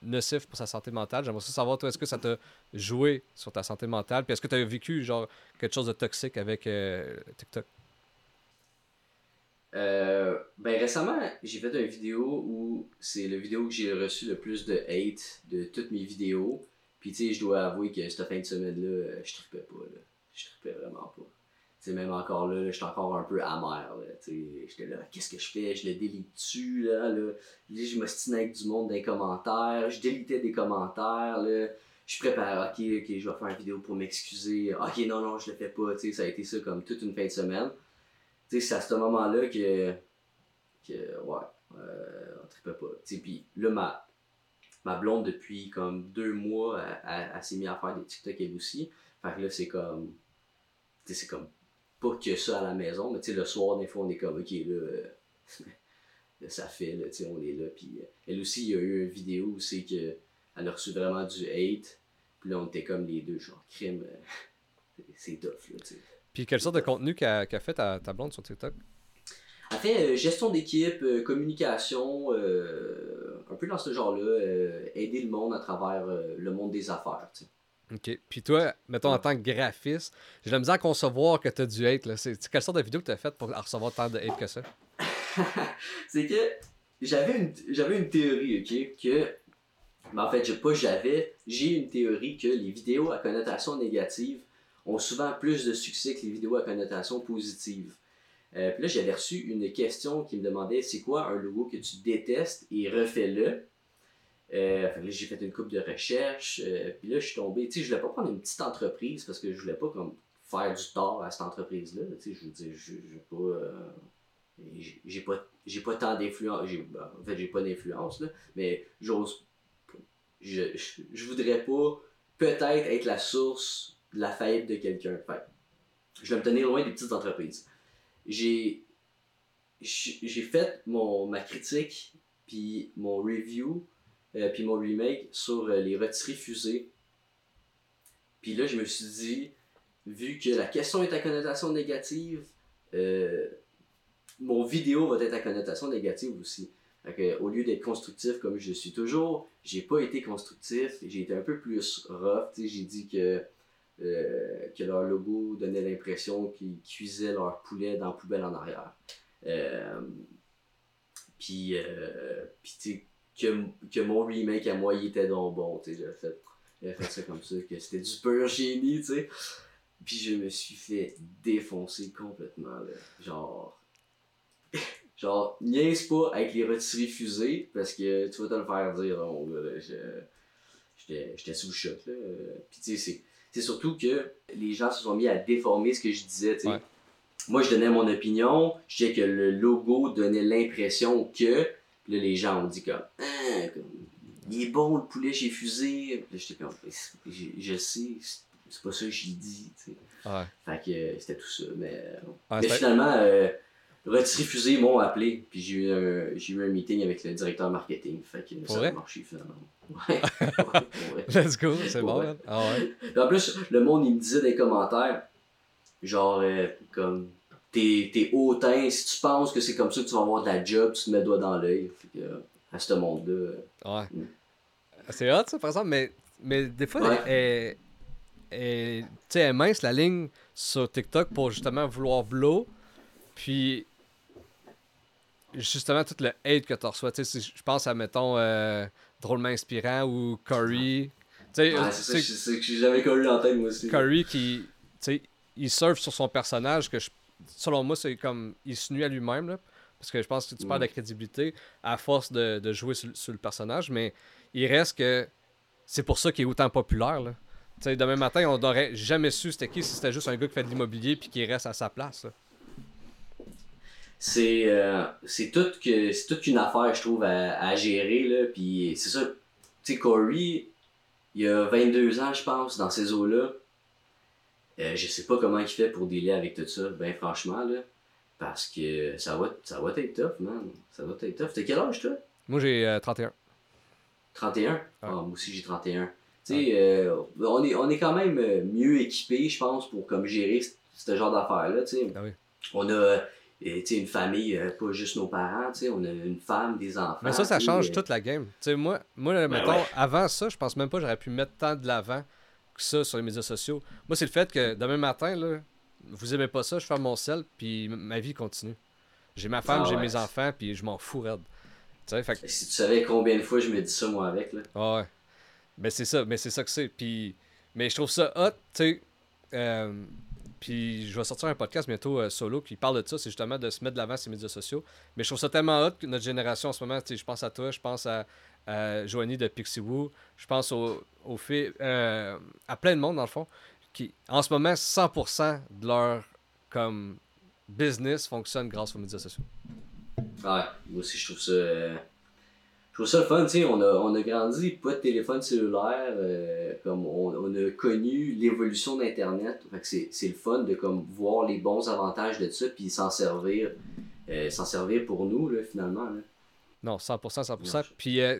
nocif pour sa santé mentale. J'aimerais savoir, toi, est-ce que ça t'a joué sur ta santé mentale? Puis est-ce que tu as vécu, genre, quelque chose de toxique avec euh, TikTok? Euh, ben récemment, j'ai fait une vidéo où c'est la vidéo que j'ai reçu le plus de hate de toutes mes vidéos. Puis tu sais, je dois avouer que cette fin de semaine-là, je trippais pas. Là. Je trippais vraiment pas. Tu sais, même encore là, j'étais encore un peu amer. Là. J'étais là, qu'est-ce que je fais? Je le délite dessus là, là? Là, je m'ostinais avec du monde dans les commentaires. Je délitais des commentaires. Là. je prépare, ok, ok, je vais faire une vidéo pour m'excuser. Ok, non, non, je le fais pas. Tu sais, ça a été ça comme toute une fin de semaine. C'est à ce moment-là que, que ouais, euh, on trippait pas. Puis là, ma, ma blonde, depuis comme deux mois, elle, s'est mise à faire des TikTok elle aussi. Fait que là, c'est comme, c'est comme pas que ça à la maison, mais tu sais, le soir, des fois, on est comme, ok, là, ça fait, là, tu sais, on est là. Puis euh, elle aussi, il y a eu une vidéo où c'est que elle a reçu vraiment du hate. Puis là, on était comme les deux, genre, crime, euh, c'est tough, là, tu sais. Puis quelle sorte de contenu qu'a fait ta, ta, blonde sur TikTok? Elle fait euh, gestion d'équipe, euh, communication, un peu dans ce genre-là, aider le monde à travers le monde des affaires. OK. Puis toi, mettons, en tant que graphiste, j'ai la misère à concevoir que tu as du hate. Là. C'est, quelle sorte de vidéo que tu as faite pour recevoir tant de hate que ça? c'est que j'avais une, j'avais une théorie, OK, que mais en fait, pas j'avais, j'ai une théorie que les vidéos à connotation négative ont souvent plus de succès que les vidéos à connotation positive. Euh, puis là, j'avais reçu une question qui me demandait c'est quoi un logo que tu détestes et refais-le? Euh, j'ai fait une coupe de recherche. Euh, puis là, je suis tombé. Tu sais, je voulais pas prendre une petite entreprise parce que je voulais pas comme faire du tort à cette entreprise-là. Tu sais, je veux dire, je n'ai pas. j'ai pas, pas tant d'influence. Ben, en fait, j'ai pas d'influence, mais j'ose je, je, voudrais pas peut-être être la source de la faillite de quelqu'un. je vais me tenir loin des petites entreprises. J'ai j'ai fait mon, ma critique, puis mon review, euh, puis mon remake sur euh, les rôtisseries fusées. Puis là, je me suis dit, vu que la question est à connotation négative, euh, mon vidéo va être à connotation négative aussi au lieu d'être constructif comme je suis toujours, j'ai pas été constructif, j'ai été un peu plus rough. J'ai dit que, euh, que leur logo donnait l'impression qu'ils cuisaient leur poulet dans la poubelle en arrière. Euh, puis, euh, que, que mon remake à moi il était donc bon. J'avais fait, fait ça comme ça, que c'était du pur génie. sais Puis je me suis fait défoncer complètement. Genre Genre, niaise pas avec les rôtisseries fusées parce que tu vas te le faire dire. Donc, j'étais sous le choc. Là. Puis tu sais, c'est surtout que les gens se sont mis à déformer ce que je disais. sais Moi, je donnais mon opinion, je disais que le logo donnait l'impression que. Puis là, les gens ont dit comme. Ah, comme il est bon le poulet chez Fusée. Puis j'étais comme. Je, je sais, c'est pas ça que j'ai dit. Ouais. Fait que c'était tout ça. Mais, mais finalement. Euh, Rôtisserie Fusée m'ont appelé, puis j'ai eu, un, j'ai eu un meeting avec le directeur marketing. Fait que ça a marché finalement. Ouais. Let's go, c'est bon. Ah ouais. en plus, le monde, il me disait dans les commentaires, genre, euh, comme, t'es, t'es hautain, si tu penses que c'est comme ça que tu vas avoir de la job, tu te mets le doigt dans l'œil. Fait que, à ce monde-là. Euh, ouais. Hmm. C'est hot, ça, par exemple, mais, mais des fois, elle, elle, elle, elle mince la ligne sur TikTok pour justement vouloir blow. Puis justement tout le hate que tu reçois. Je pense à, mettons, euh, Drôlement Inspirant ou Curry. c'est ça, que j'ai jamais connu en tête, moi aussi. Curry qui, il surfe sur son personnage que, selon moi, c'est comme, il se nuit à lui-même, parce que je pense que tu parles de crédibilité à force de, de jouer sur, le personnage, mais il reste que c'est pour ça qu'il est autant populaire, là. demain matin, on n'aurait jamais su c'était qui si c'était juste un gars qui fait de l'immobilier puis qui reste à sa place c'est euh, c'est tout que c'est toute une affaire je trouve à, gérer là. Puis c'est ça. Tu sais Corey il a 22 ans je pense dans ces eaux là euh, je sais pas comment il fait pour dealer avec tout ça ben franchement là. Parce que ça va ça va être tough man. Ça va être tough. T'as quel âge toi? Moi j'ai 31 31 ah, moi aussi j'ai 31 tu sais euh, on est on est quand même mieux équipé je pense pour comme gérer ce genre d'affaires là tu sais. Ah on a et, une famille, euh, pas juste nos parents, on a une femme, des enfants. Mais ça, ça change euh, toute la game. moi, moi ben mettons, avant ça, je pense même pas que j'aurais pu mettre tant de l'avant que ça sur les médias sociaux. Moi, c'est le fait que demain matin, là, vous aimez pas ça, je ferme mon sel, puis ma vie continue. J'ai ma femme, ah j'ai mes enfants, puis je m'en fous raide. Fait Si tu savais combien de fois je me dis ça, moi, avec, là. Ah ouais. Ben, c'est ça, mais c'est ça que c'est. Puis... Mais je trouve ça hot, tu sais. Euh, puis je vais sortir un podcast bientôt euh, solo qui parle de ça, c'est justement de se mettre de l'avant sur les médias sociaux. Mais je trouve ça tellement hot que notre génération en ce moment, je pense à toi, je pense à, à Joanie de Pixiwoo. Je pense au, au fait, euh, à plein de monde, dans le fond, qui, en ce moment, 100% de leur comme, business fonctionne grâce aux médias sociaux. Ouais, moi aussi, je trouve ça. Je trouve ça le fun, tu sais. On a, on a grandi, pas de téléphone cellulaire. euh, comme on, on a connu l'évolution d'Internet. Fait que c'est, c'est le fun de comme voir les bons avantages de ça, puis s'en servir. euh, s'en servir pour nous, là, finalement. Là. Non, 100%, 100%. Non, je- Puis, euh,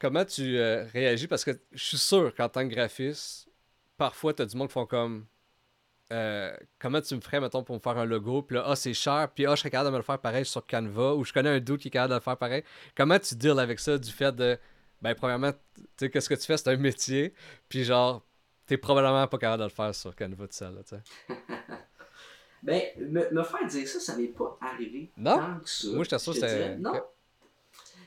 comment tu réagis? Parce que je suis sûr qu'en tant que graphiste, parfois, tu as du monde qui font comme. Euh, comment tu me ferais, mettons, pour me faire un logo? Puis là, ah, c'est cher. Puis, ah, je serais capable de me le faire pareil sur Canva. Ou je connais un doute qui est capable de le faire pareil. Comment tu deals avec ça, du fait de. Ben, premièrement, tu sais, qu'est-ce que tu fais? C'est un métier. Puis, genre, t'es probablement pas capable de le faire sur Canva tout seul, là, tu sais. Ben, me, me faire dire ça, ça m'est pas arrivé Non? tant que ça. Moi, Je c'était- dirais. Non.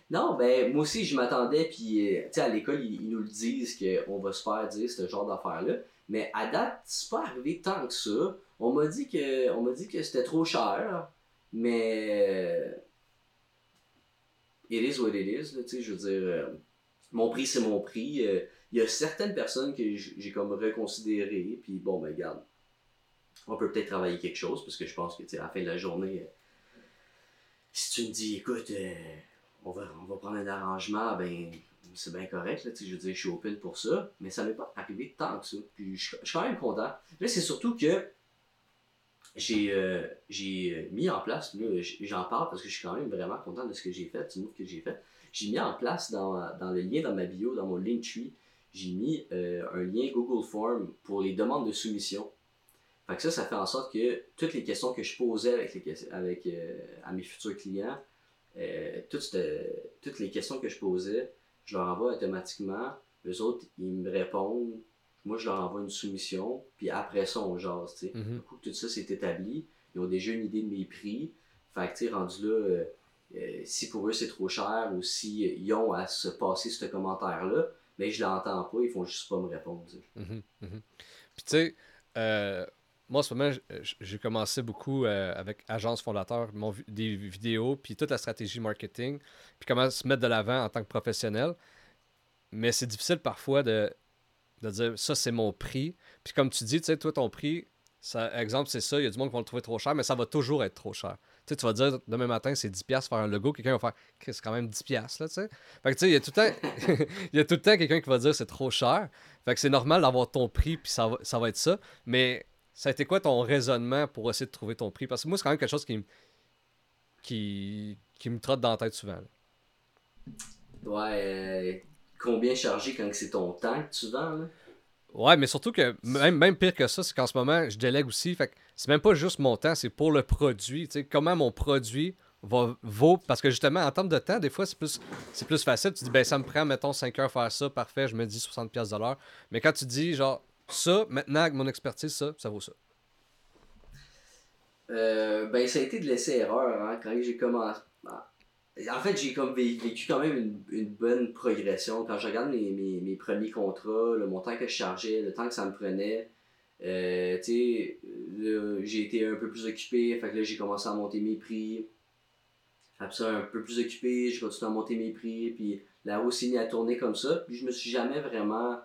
Non, ben, moi aussi, je m'attendais, puis, euh, tu sais, à l'école, ils, ils nous le disent qu'on va se faire dire ce genre d'affaires-là. Mais à date, c'est pas arrivé tant que ça. On m'a dit que, on m'a dit que c'était trop cher, mais. It is what it is, là, je veux dire. euh, mon prix, c'est mon prix. Euh, Il y a certaines personnes que j'ai comme reconsidérées, puis bon, ben, regarde. On peut peut-être travailler quelque chose, parce que je pense que, tu sais, à la fin de la journée, euh, si tu me dis, écoute, on va, on va prendre un arrangement, ben c'est bien correct, là, je veux dire, je suis open pour ça, mais ça m'est pas arrivé tant que ça. Puis je, suis quand même content. Là, c'est surtout que j'ai euh, j'ai mis en place, j'en parle parce que je suis quand même vraiment content de ce que j'ai fait, du move que j'ai fait. J'ai mis en place dans, dans le lien dans ma bio, dans mon Linktree, j'ai mis euh, un lien Google Form pour les demandes de soumission. Fait que ça, ça fait en sorte que toutes les questions que je posais avec, les, avec euh, à mes futurs clients, euh, toutes, toutes les questions que je posais, je leur envoie automatiquement. Les autres, ils me répondent. Moi, je leur envoie une soumission. Puis après ça, on jase. tu sais. Mhm. Du coup, tout ça, c'est établi. Ils ont déjà une idée de mes prix. Fait que, tu sais, rendu là, euh, euh, si pour eux c'est trop cher ou s'ils ont à se passer ce commentaire-là, mais je l'entends pas, ils font juste pas me répondre. Mhm, mhm. Puis tu sais, euh, moi en ce moment, j'ai commencé beaucoup euh, avec Agence Fondateur, mon des vidéos, puis toute la stratégie marketing, puis comment se mettre de l'avant en tant que professionnel. Mais c'est difficile parfois de, de dire ça, c'est mon prix. Puis comme tu dis, tu sais, toi, ton prix, ça, exemple, c'est ça, il y a du monde qui va le trouver trop cher, mais ça va toujours être trop cher. Tu sais, tu vas dire demain matin, c'est 10$ faire un logo, quelqu'un va faire, c'est quand même 10$, là, tu sais. Fait que tu sais, il y a tout le temps, il y a tout le temps quelqu'un qui va dire c'est trop cher. Fait que c'est normal d'avoir ton prix, puis ça va, ça va être ça. Mais ça a été quoi ton raisonnement pour essayer de trouver ton prix? Parce que moi, c'est quand même quelque chose qui, me- qui, qui me trotte dans la tête souvent. là. Ouais, euh, combien charger quand c'est ton temps que tu vends, là? Ouais, mais surtout que même, même pire que ça, c'est qu'en ce moment, je délègue aussi. Fait que c'est même pas juste mon temps, c'est pour le produit. Tu sais, comment mon produit va, vaut? Parce que justement, en termes de temps, des fois, c'est plus, c'est plus facile. Tu dis, ben ça me prend, mettons, 5 heures faire ça, parfait, je me dis 60$ piastres de l'heure. Mais quand tu dis, genre, ça, maintenant, avec mon expertise, ça, ça vaut ça. Euh, ben, ça a été de l'essai-erreur, hein, quand j'ai commencé. Ah. En fait, j'ai comme vé- vécu quand même une, une bonne progression. Quand je regarde mes, mes, premiers contrats, le montant que je chargeais, le temps que ça me prenait, euh, j'ai été un peu plus occupé, fait que là, j'ai commencé à monter mes prix. Après ça, un peu plus occupé, j'ai continué à monter mes prix, puis la mise à tourner comme ça, puis je me suis jamais vraiment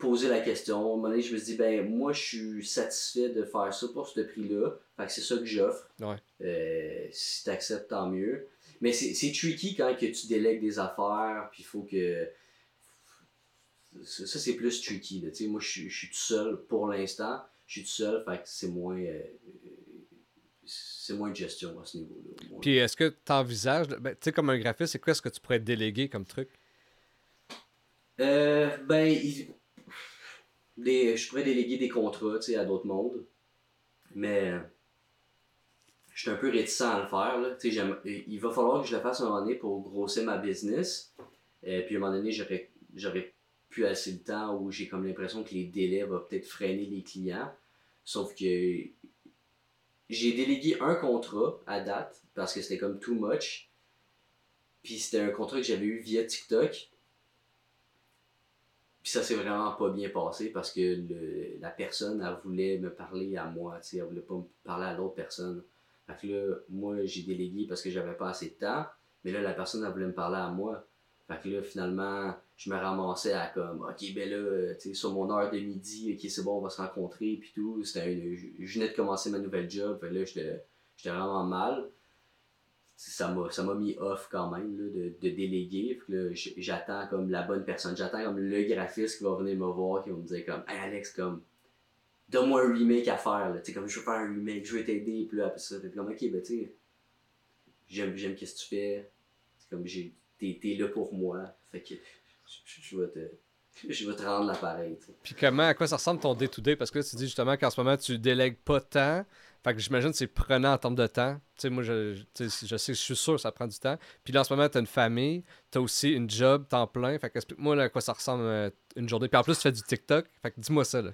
posé la question. À un moment donné, je me suis dit, ben, moi, je suis satisfait de faire ça pour ce prix-là. Fait que c'est ça que j'offre. Ouais. Euh, si tu acceptes, tant mieux. Mais c'est tricky quand que tu délègues des affaires, puis il faut que. Ça, ça, c'est plus tricky. Là. Moi, je suis je suis tout seul pour l'instant. Je suis tout seul, fait que c'est moins. euh, c'est moins de gestion à ce niveau-là. Puis est-ce que tu envisages, ben, tu sais, comme un graphiste, c'est quoi ce que tu pourrais déléguer comme truc? Euh, ben, il- je pourrais déléguer des contrats à d'autres mondes, mais je suis un peu réticent à le faire. Là. Il va falloir que je le fasse un moment donné pour grossir ma business. Et puis à un moment donné, j'aurais, j'aurais plus assez de temps où j'ai comme l'impression que les délais vont peut-être freiner les clients. Sauf que j'ai délégué un contrat à date parce que c'était comme too much. Puis c'était un contrat que j'avais eu via TikTok. Puis ça s'est vraiment pas bien passé parce que le- la personne, elle voulait me parler à moi, tu sais, elle voulait pas me parler à l'autre personne. Fait que là, moi, j'ai délégué parce que j'avais pas assez de temps. Mais là, la personne, elle voulait me parler à moi. Fait que là, finalement, je me ramassais à comme, ok, ben là, tu sais, sur mon heure de midi, ok, c'est bon, on va se rencontrer, puis tout. C'était une, je venais de commencer ma nouvelle job, fait que là, j'étais vraiment mal. Ça m'a, ça m'a mis off quand même, là, de, de déléguer. J'attends comme la bonne personne. J'attends comme le graphiste qui va venir me voir, qui va me dire comme, hey Alex, comme, donne-moi un remake à faire. Tu sais, comme, je veux faire un remake, je veux t'aider, puis là, après ça, fait comme, ok, ben, tu sais, j'aime, j'aime qu'est-ce que tu fais. Comme, j'ai, t'es, là pour moi. Fait que, je, vais te, je vais te rendre l'appareil. Puis comment, à quoi ça ressemble ton day-to-day? Parce que tu dis justement qu'en ce moment, tu délègues pas tant. Fait que j'imagine que c'est prenant en termes de temps. Tu sais, moi, je, je- sais, je suis sûr que ça prend du temps. Puis là, en ce moment, tu as une famille, tu as aussi une job, temps plein. Fait que explique-moi à quoi ça ressemble euh, une journée. Puis en plus, tu fais du TikTok. Fait que dis-moi ça, là.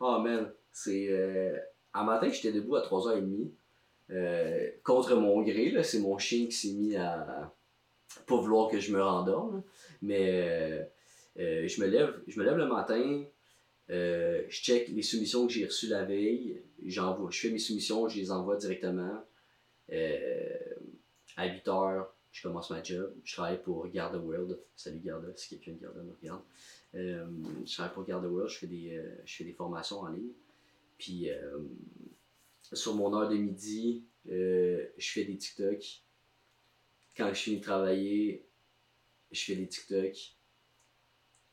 Oh man, c'est. Euh... Un matin, j'étais debout à 3h30. euh, contre mon gré, là, c'est mon chien qui s'est mis à pas vouloir que je me rendorme. Mais euh, euh, je, me lève, je me lève le matin, euh, je check les soumissions que j'ai reçues la veille, je fais mes soumissions, je les envoie directement. Euh, à 8h, je commence ma job. Je travaille pour Garda World. Salut Garda, si quelqu'un de Garda me regarde. Euh, je travaille pour Garda World, je fais des, je fais des formations en ligne. Puis sur mon heure de midi, je fais des TikTok. Quand je finis de travailler, je fais des TikTok.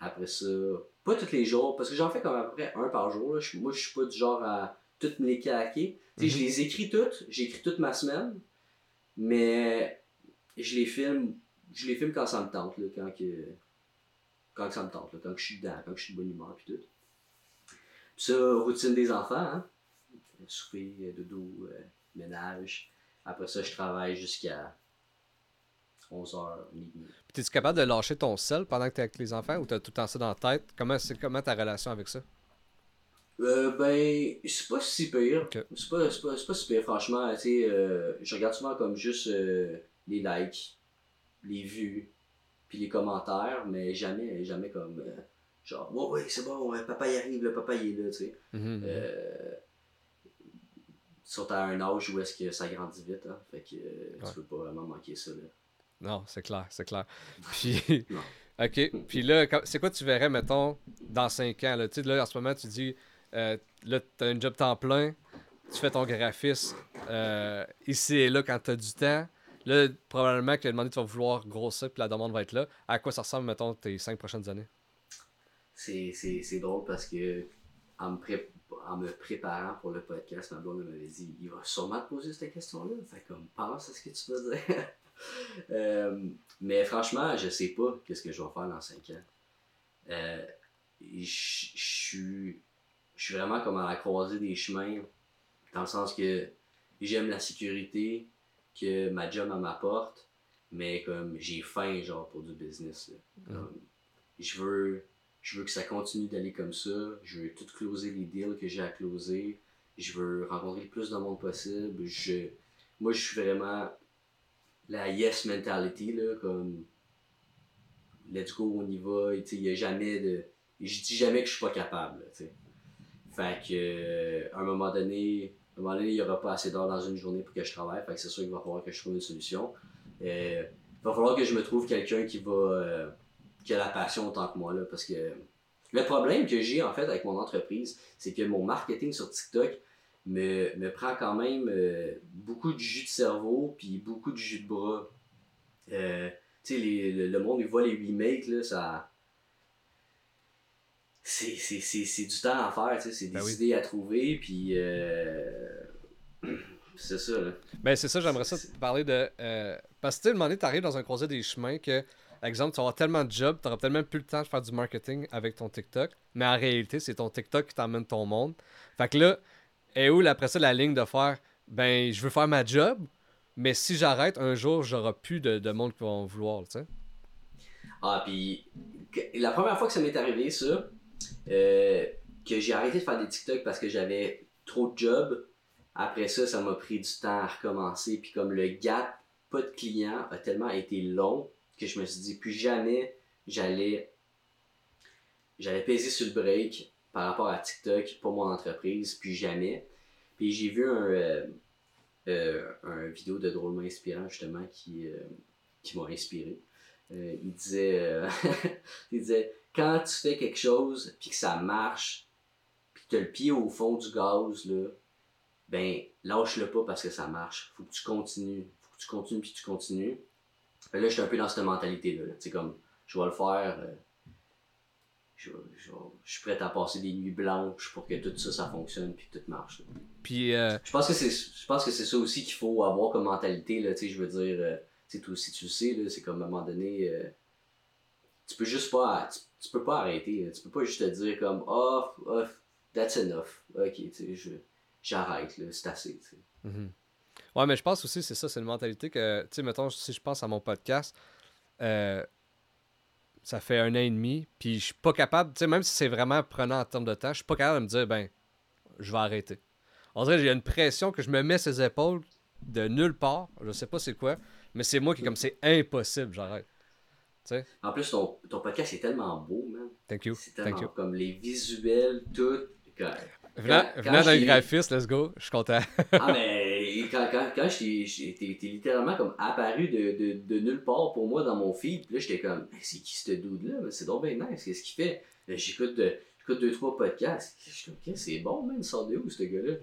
Après ça, pas tous les jours, parce que j'en fais comme à peu près un par jour. là. Je- moi, je suis pas du genre à toutes me les Je Mhm. les écris toutes, j'écris toute ma semaine, mais je les filme, je les filme quand ça me tente, là, quand, que, quand que ça me tente, là, quand que je suis dedans, quand que je suis de bonne humeur, puis tout. Puis ça, routine des enfants, hein? souper, euh, dodo, euh, ménage. Après ça, je travaille jusqu'à 11h, midi. Puis es-tu capable de lâcher ton sel pendant que tu es avec les enfants ou tu as tout le temps ça dans la tête? Comment, c'est, comment ta relation avec ça? Euh, ben, c'est pas si pire. C'est pas, c'est pas, c'est pas si pire, franchement. Tu sais, euh, je regarde souvent comme juste euh, les likes, les vues, puis les commentaires, mais jamais, jamais comme euh, genre, ouais, ouais, c'est bon, papa y arrive, le papa y est là, tu sais. Surtout à un âge où est-ce que ça grandit vite, hein. Fait que Ouais. tu peux pas vraiment manquer ça, là. Non, c'est clair, c'est clair. Puis, ok. Puis là, c'est quoi tu verrais, mettons, dans 5 ans? Là? Tu sais, là, en ce moment, tu dis, euh, là, tu as un job temps plein, tu fais ton graphisme euh, ici et là quand tu as du temps. Là, probablement que donné, tu vas vouloir grossir, puis la demande va être là. À quoi ça ressemble, mettons, tes 5 prochaines années? C'est, drôle parce que en me, pré- en me préparant pour le podcast, ma blonde m'avait dit il va sûrement te poser cette question-là. Fait comme pense à ce que tu vas dire. Euh, mais franchement, je sais pas qu'est-ce que je vais faire dans 5 ans. Euh, je suis vraiment comme à la croisée des chemins, dans le sens que j'aime la sécurité que ma job m'apporte, mais comme j'ai faim genre pour du business. Comme, je veux je veux que ça continue d'aller comme ça. Je veux tout closer les deals que j'ai à closer. Je veux rencontrer le plus de monde possible. Je, moi, je suis vraiment la yes mentality, là, comme let's go, on y va. Il n'y a jamais de. Je dis jamais que je suis pas capable. Fait que, euh, à un moment donné, un moment donné, il n'y aura pas assez d'heures dans une journée pour que je travaille. Fait que c'est sûr qu'il va falloir que je trouve une solution. Euh, il va falloir que je me trouve quelqu'un qui va. euh, qui a la passion autant que moi, là, parce que le problème que j'ai en fait avec mon entreprise, c'est que mon marketing sur TikTok me, me prend quand même euh, beaucoup de jus de cerveau puis beaucoup de jus de bras. Euh, tu sais, le, monde, il voit les remakes, là, ça. C'est, c'est, c'est, c'est du temps à faire, tu sais, c'est des Ben oui. idées à trouver, puis. euh, c'est ça, là. Ben, c'est ça, j'aimerais ça te parler de. parce que, tu sais, à un moment donné, t'arrives dans un croisé des chemins que, par exemple, tu avoir tellement de jobs, tu tellement plus le temps de faire du marketing avec ton TikTok, mais en réalité, c'est ton TikTok qui t'emmène ton monde. Fait que là, est où, après ça, la ligne de faire, ben, je veux faire ma job, mais si j'arrête, un jour, j'aurai plus de, de monde qui vont vouloir, tu sais. Ah, puis la première fois que ça m'est arrivé, ça, euh, que j'ai arrêté de faire des TikTok parce que j'avais trop de jobs, après ça, ça m'a pris du temps à recommencer. Puis comme le gap, pas de clients, a tellement été long que je me suis dit, plus jamais j'allais j'allais peser sur le break par rapport à TikTok pour mon entreprise, puis jamais. Puis j'ai vu un, euh, euh, un vidéo de drôlement inspirant, justement, qui, euh, qui m'a inspiré. Il disait, il disait, quand tu fais quelque chose, puis que ça marche, puis que tu as le pied au fond du gaz, là, ben, lâche-le pas parce que ça marche. Faut que tu continues. Faut que tu continues, puis tu continues. Là, je suis un peu dans cette mentalité-là. Sais, comme, je vais le faire. Je, je suis prêt à passer des nuits blanches pour que tout ça, ça fonctionne, puis que tout marche. là. Puis, euh, Je pense que c'est je pense que c'est ça aussi qu'il faut avoir comme mentalité là, tu sais, je veux dire euh, tu sais, aussi tu le sais là, c'est comme à un moment donné euh, tu peux juste pas tu, tu peux pas arrêter, là. tu peux pas juste te dire comme oh, oh that's enough. OK, tu sais, je j'arrête là, c'est assez, tu sais. Mhm. Ouais, mais je pense aussi, c'est ça, c'est une mentalité que, tu sais, mettons, si je pense à mon podcast, euh, ça fait un an et demi, puis je suis pas capable, tu sais, même si c'est vraiment prenant en termes de temps, je suis pas capable de me dire, ben, je vais arrêter. On dirait que j'ai une pression que je me mets sur les épaules de nulle part, je sais pas c'est quoi, mais c'est moi qui, comme, c'est impossible, j'arrête. En plus ton, ton podcast est tellement beau, man. Thank you, C'est tellement thank you. comme les visuels tout Venant, Quand- venant quand d'un graphiste, let's go, je suis content. Ah, mais quand, quand, quand j'étais- littéralement comme apparu de, de, de nulle part pour moi dans mon feed, puis là j'étais comme, c'est qui ce dude-là? C'est donc bien nice, qu'est-ce qu'il fait? J'écoute de- j'écoute deux, trois podcasts. Je suis comme, Ok, c'est bon, man, sort de où ce gars-là?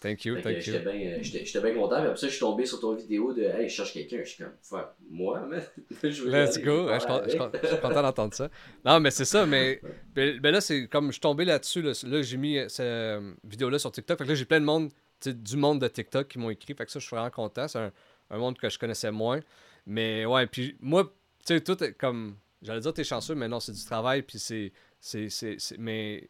Thank you, Fait thank you. J'étais bien euh, bien content, puis après ça, je suis tombé sur ton vidéo de, hey, je cherche quelqu'un. Je suis comme, Fuck, moi, man? Je veux Let's aller, go. je Je suis je je content d'entendre ça. Non, mais c'est ça, mais ben, ben là, c'est comme je suis tombé là-dessus. Là, Là, j'ai mis euh, cette euh, vidéo-là sur TikTok. Fait que là, j'ai plein de monde, du monde de TikTok qui m'ont écrit. Fait que ça, je suis vraiment content. C'est un, un monde que je connaissais moins. Mais ouais, puis moi, tu sais, tout est comme. J'allais dire, t'es chanceux, mais non, c'est du travail. Puis c'est. mais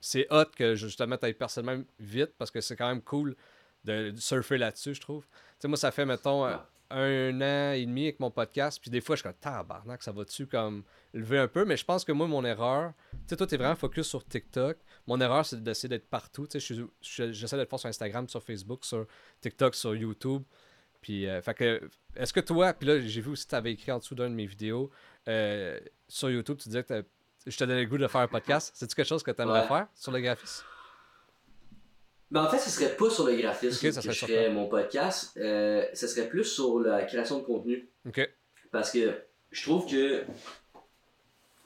c'est hot que justement, t'ailles personnellement vite parce que c'est quand même cool de, de surfer là-dessus, je trouve. Tu sais, moi, ça fait, mettons, euh, un an et demi avec mon podcast, puis des fois, je suis comme, tabarnak, ça va-tu comme lever un peu, mais je pense que moi, mon erreur, tu sais, toi, t'es vraiment focus sur TikTok. Mon erreur, c'est d'essayer d'être partout. Tu sais, j'essaie d'être fort sur Instagram, sur Facebook, sur TikTok, sur YouTube. Puis, euh, fait que, est-ce que toi, puis là, j'ai vu aussi que tu avais écrit en dessous d'une de mes vidéos euh, sur YouTube, tu disais que je te donnais le goût de faire un podcast. C'est-tu quelque chose que tu aimerais Ouais. faire sur le graphisme? Mais en fait, ce serait pas sur le graphisme Ok, ça que serait je ferais mon podcast. Euh, ce serait plus sur la création de contenu. Parce que je trouve que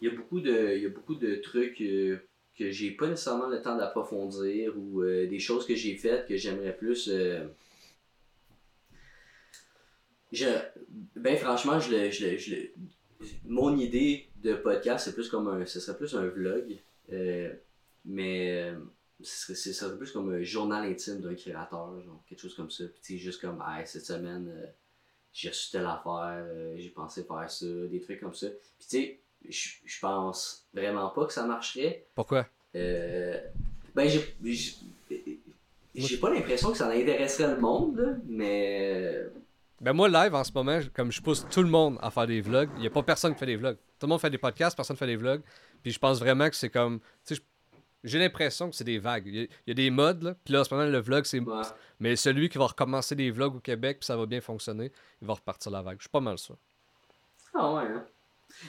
il y a beaucoup de, il y a beaucoup de trucs euh, que j'ai pas nécessairement le temps d'approfondir ou euh, des choses que j'ai faites que j'aimerais plus. euh, je, ben franchement, je le, je le- je le- mon idée de podcast, c'est plus comme un, ce serait plus un vlog, mais euh, ce serait, ce serait plus comme un journal intime d'un créateur, genre quelque chose comme ça. Puis tu sais, juste comme, hey, cette semaine, euh, j'ai reçu telle affaire, euh, j'ai pensé faire ça, des trucs comme ça. Puis tu sais, je pense vraiment pas que ça marcherait. Pourquoi? Euh, ben, j'ai- pas l'impression que ça intéresserait le monde, là, mais. Ben moi, live, en ce moment, comme je pousse tout le monde à faire des vlogs, il n'y a pas personne qui fait des vlogs. Tout le monde fait des podcasts, personne fait des vlogs. Puis je pense vraiment que c'est comme... Tu sais, j'ai l'impression que c'est des vagues. Il y, a, il y a des modes, là. Puis là, moment, le vlog, c'est... Ouais. Mais celui qui va recommencer des vlogs au Québec, puis ça va bien fonctionner, il va repartir la vague. Je suis pas mal sûr. Ah ouais, hein.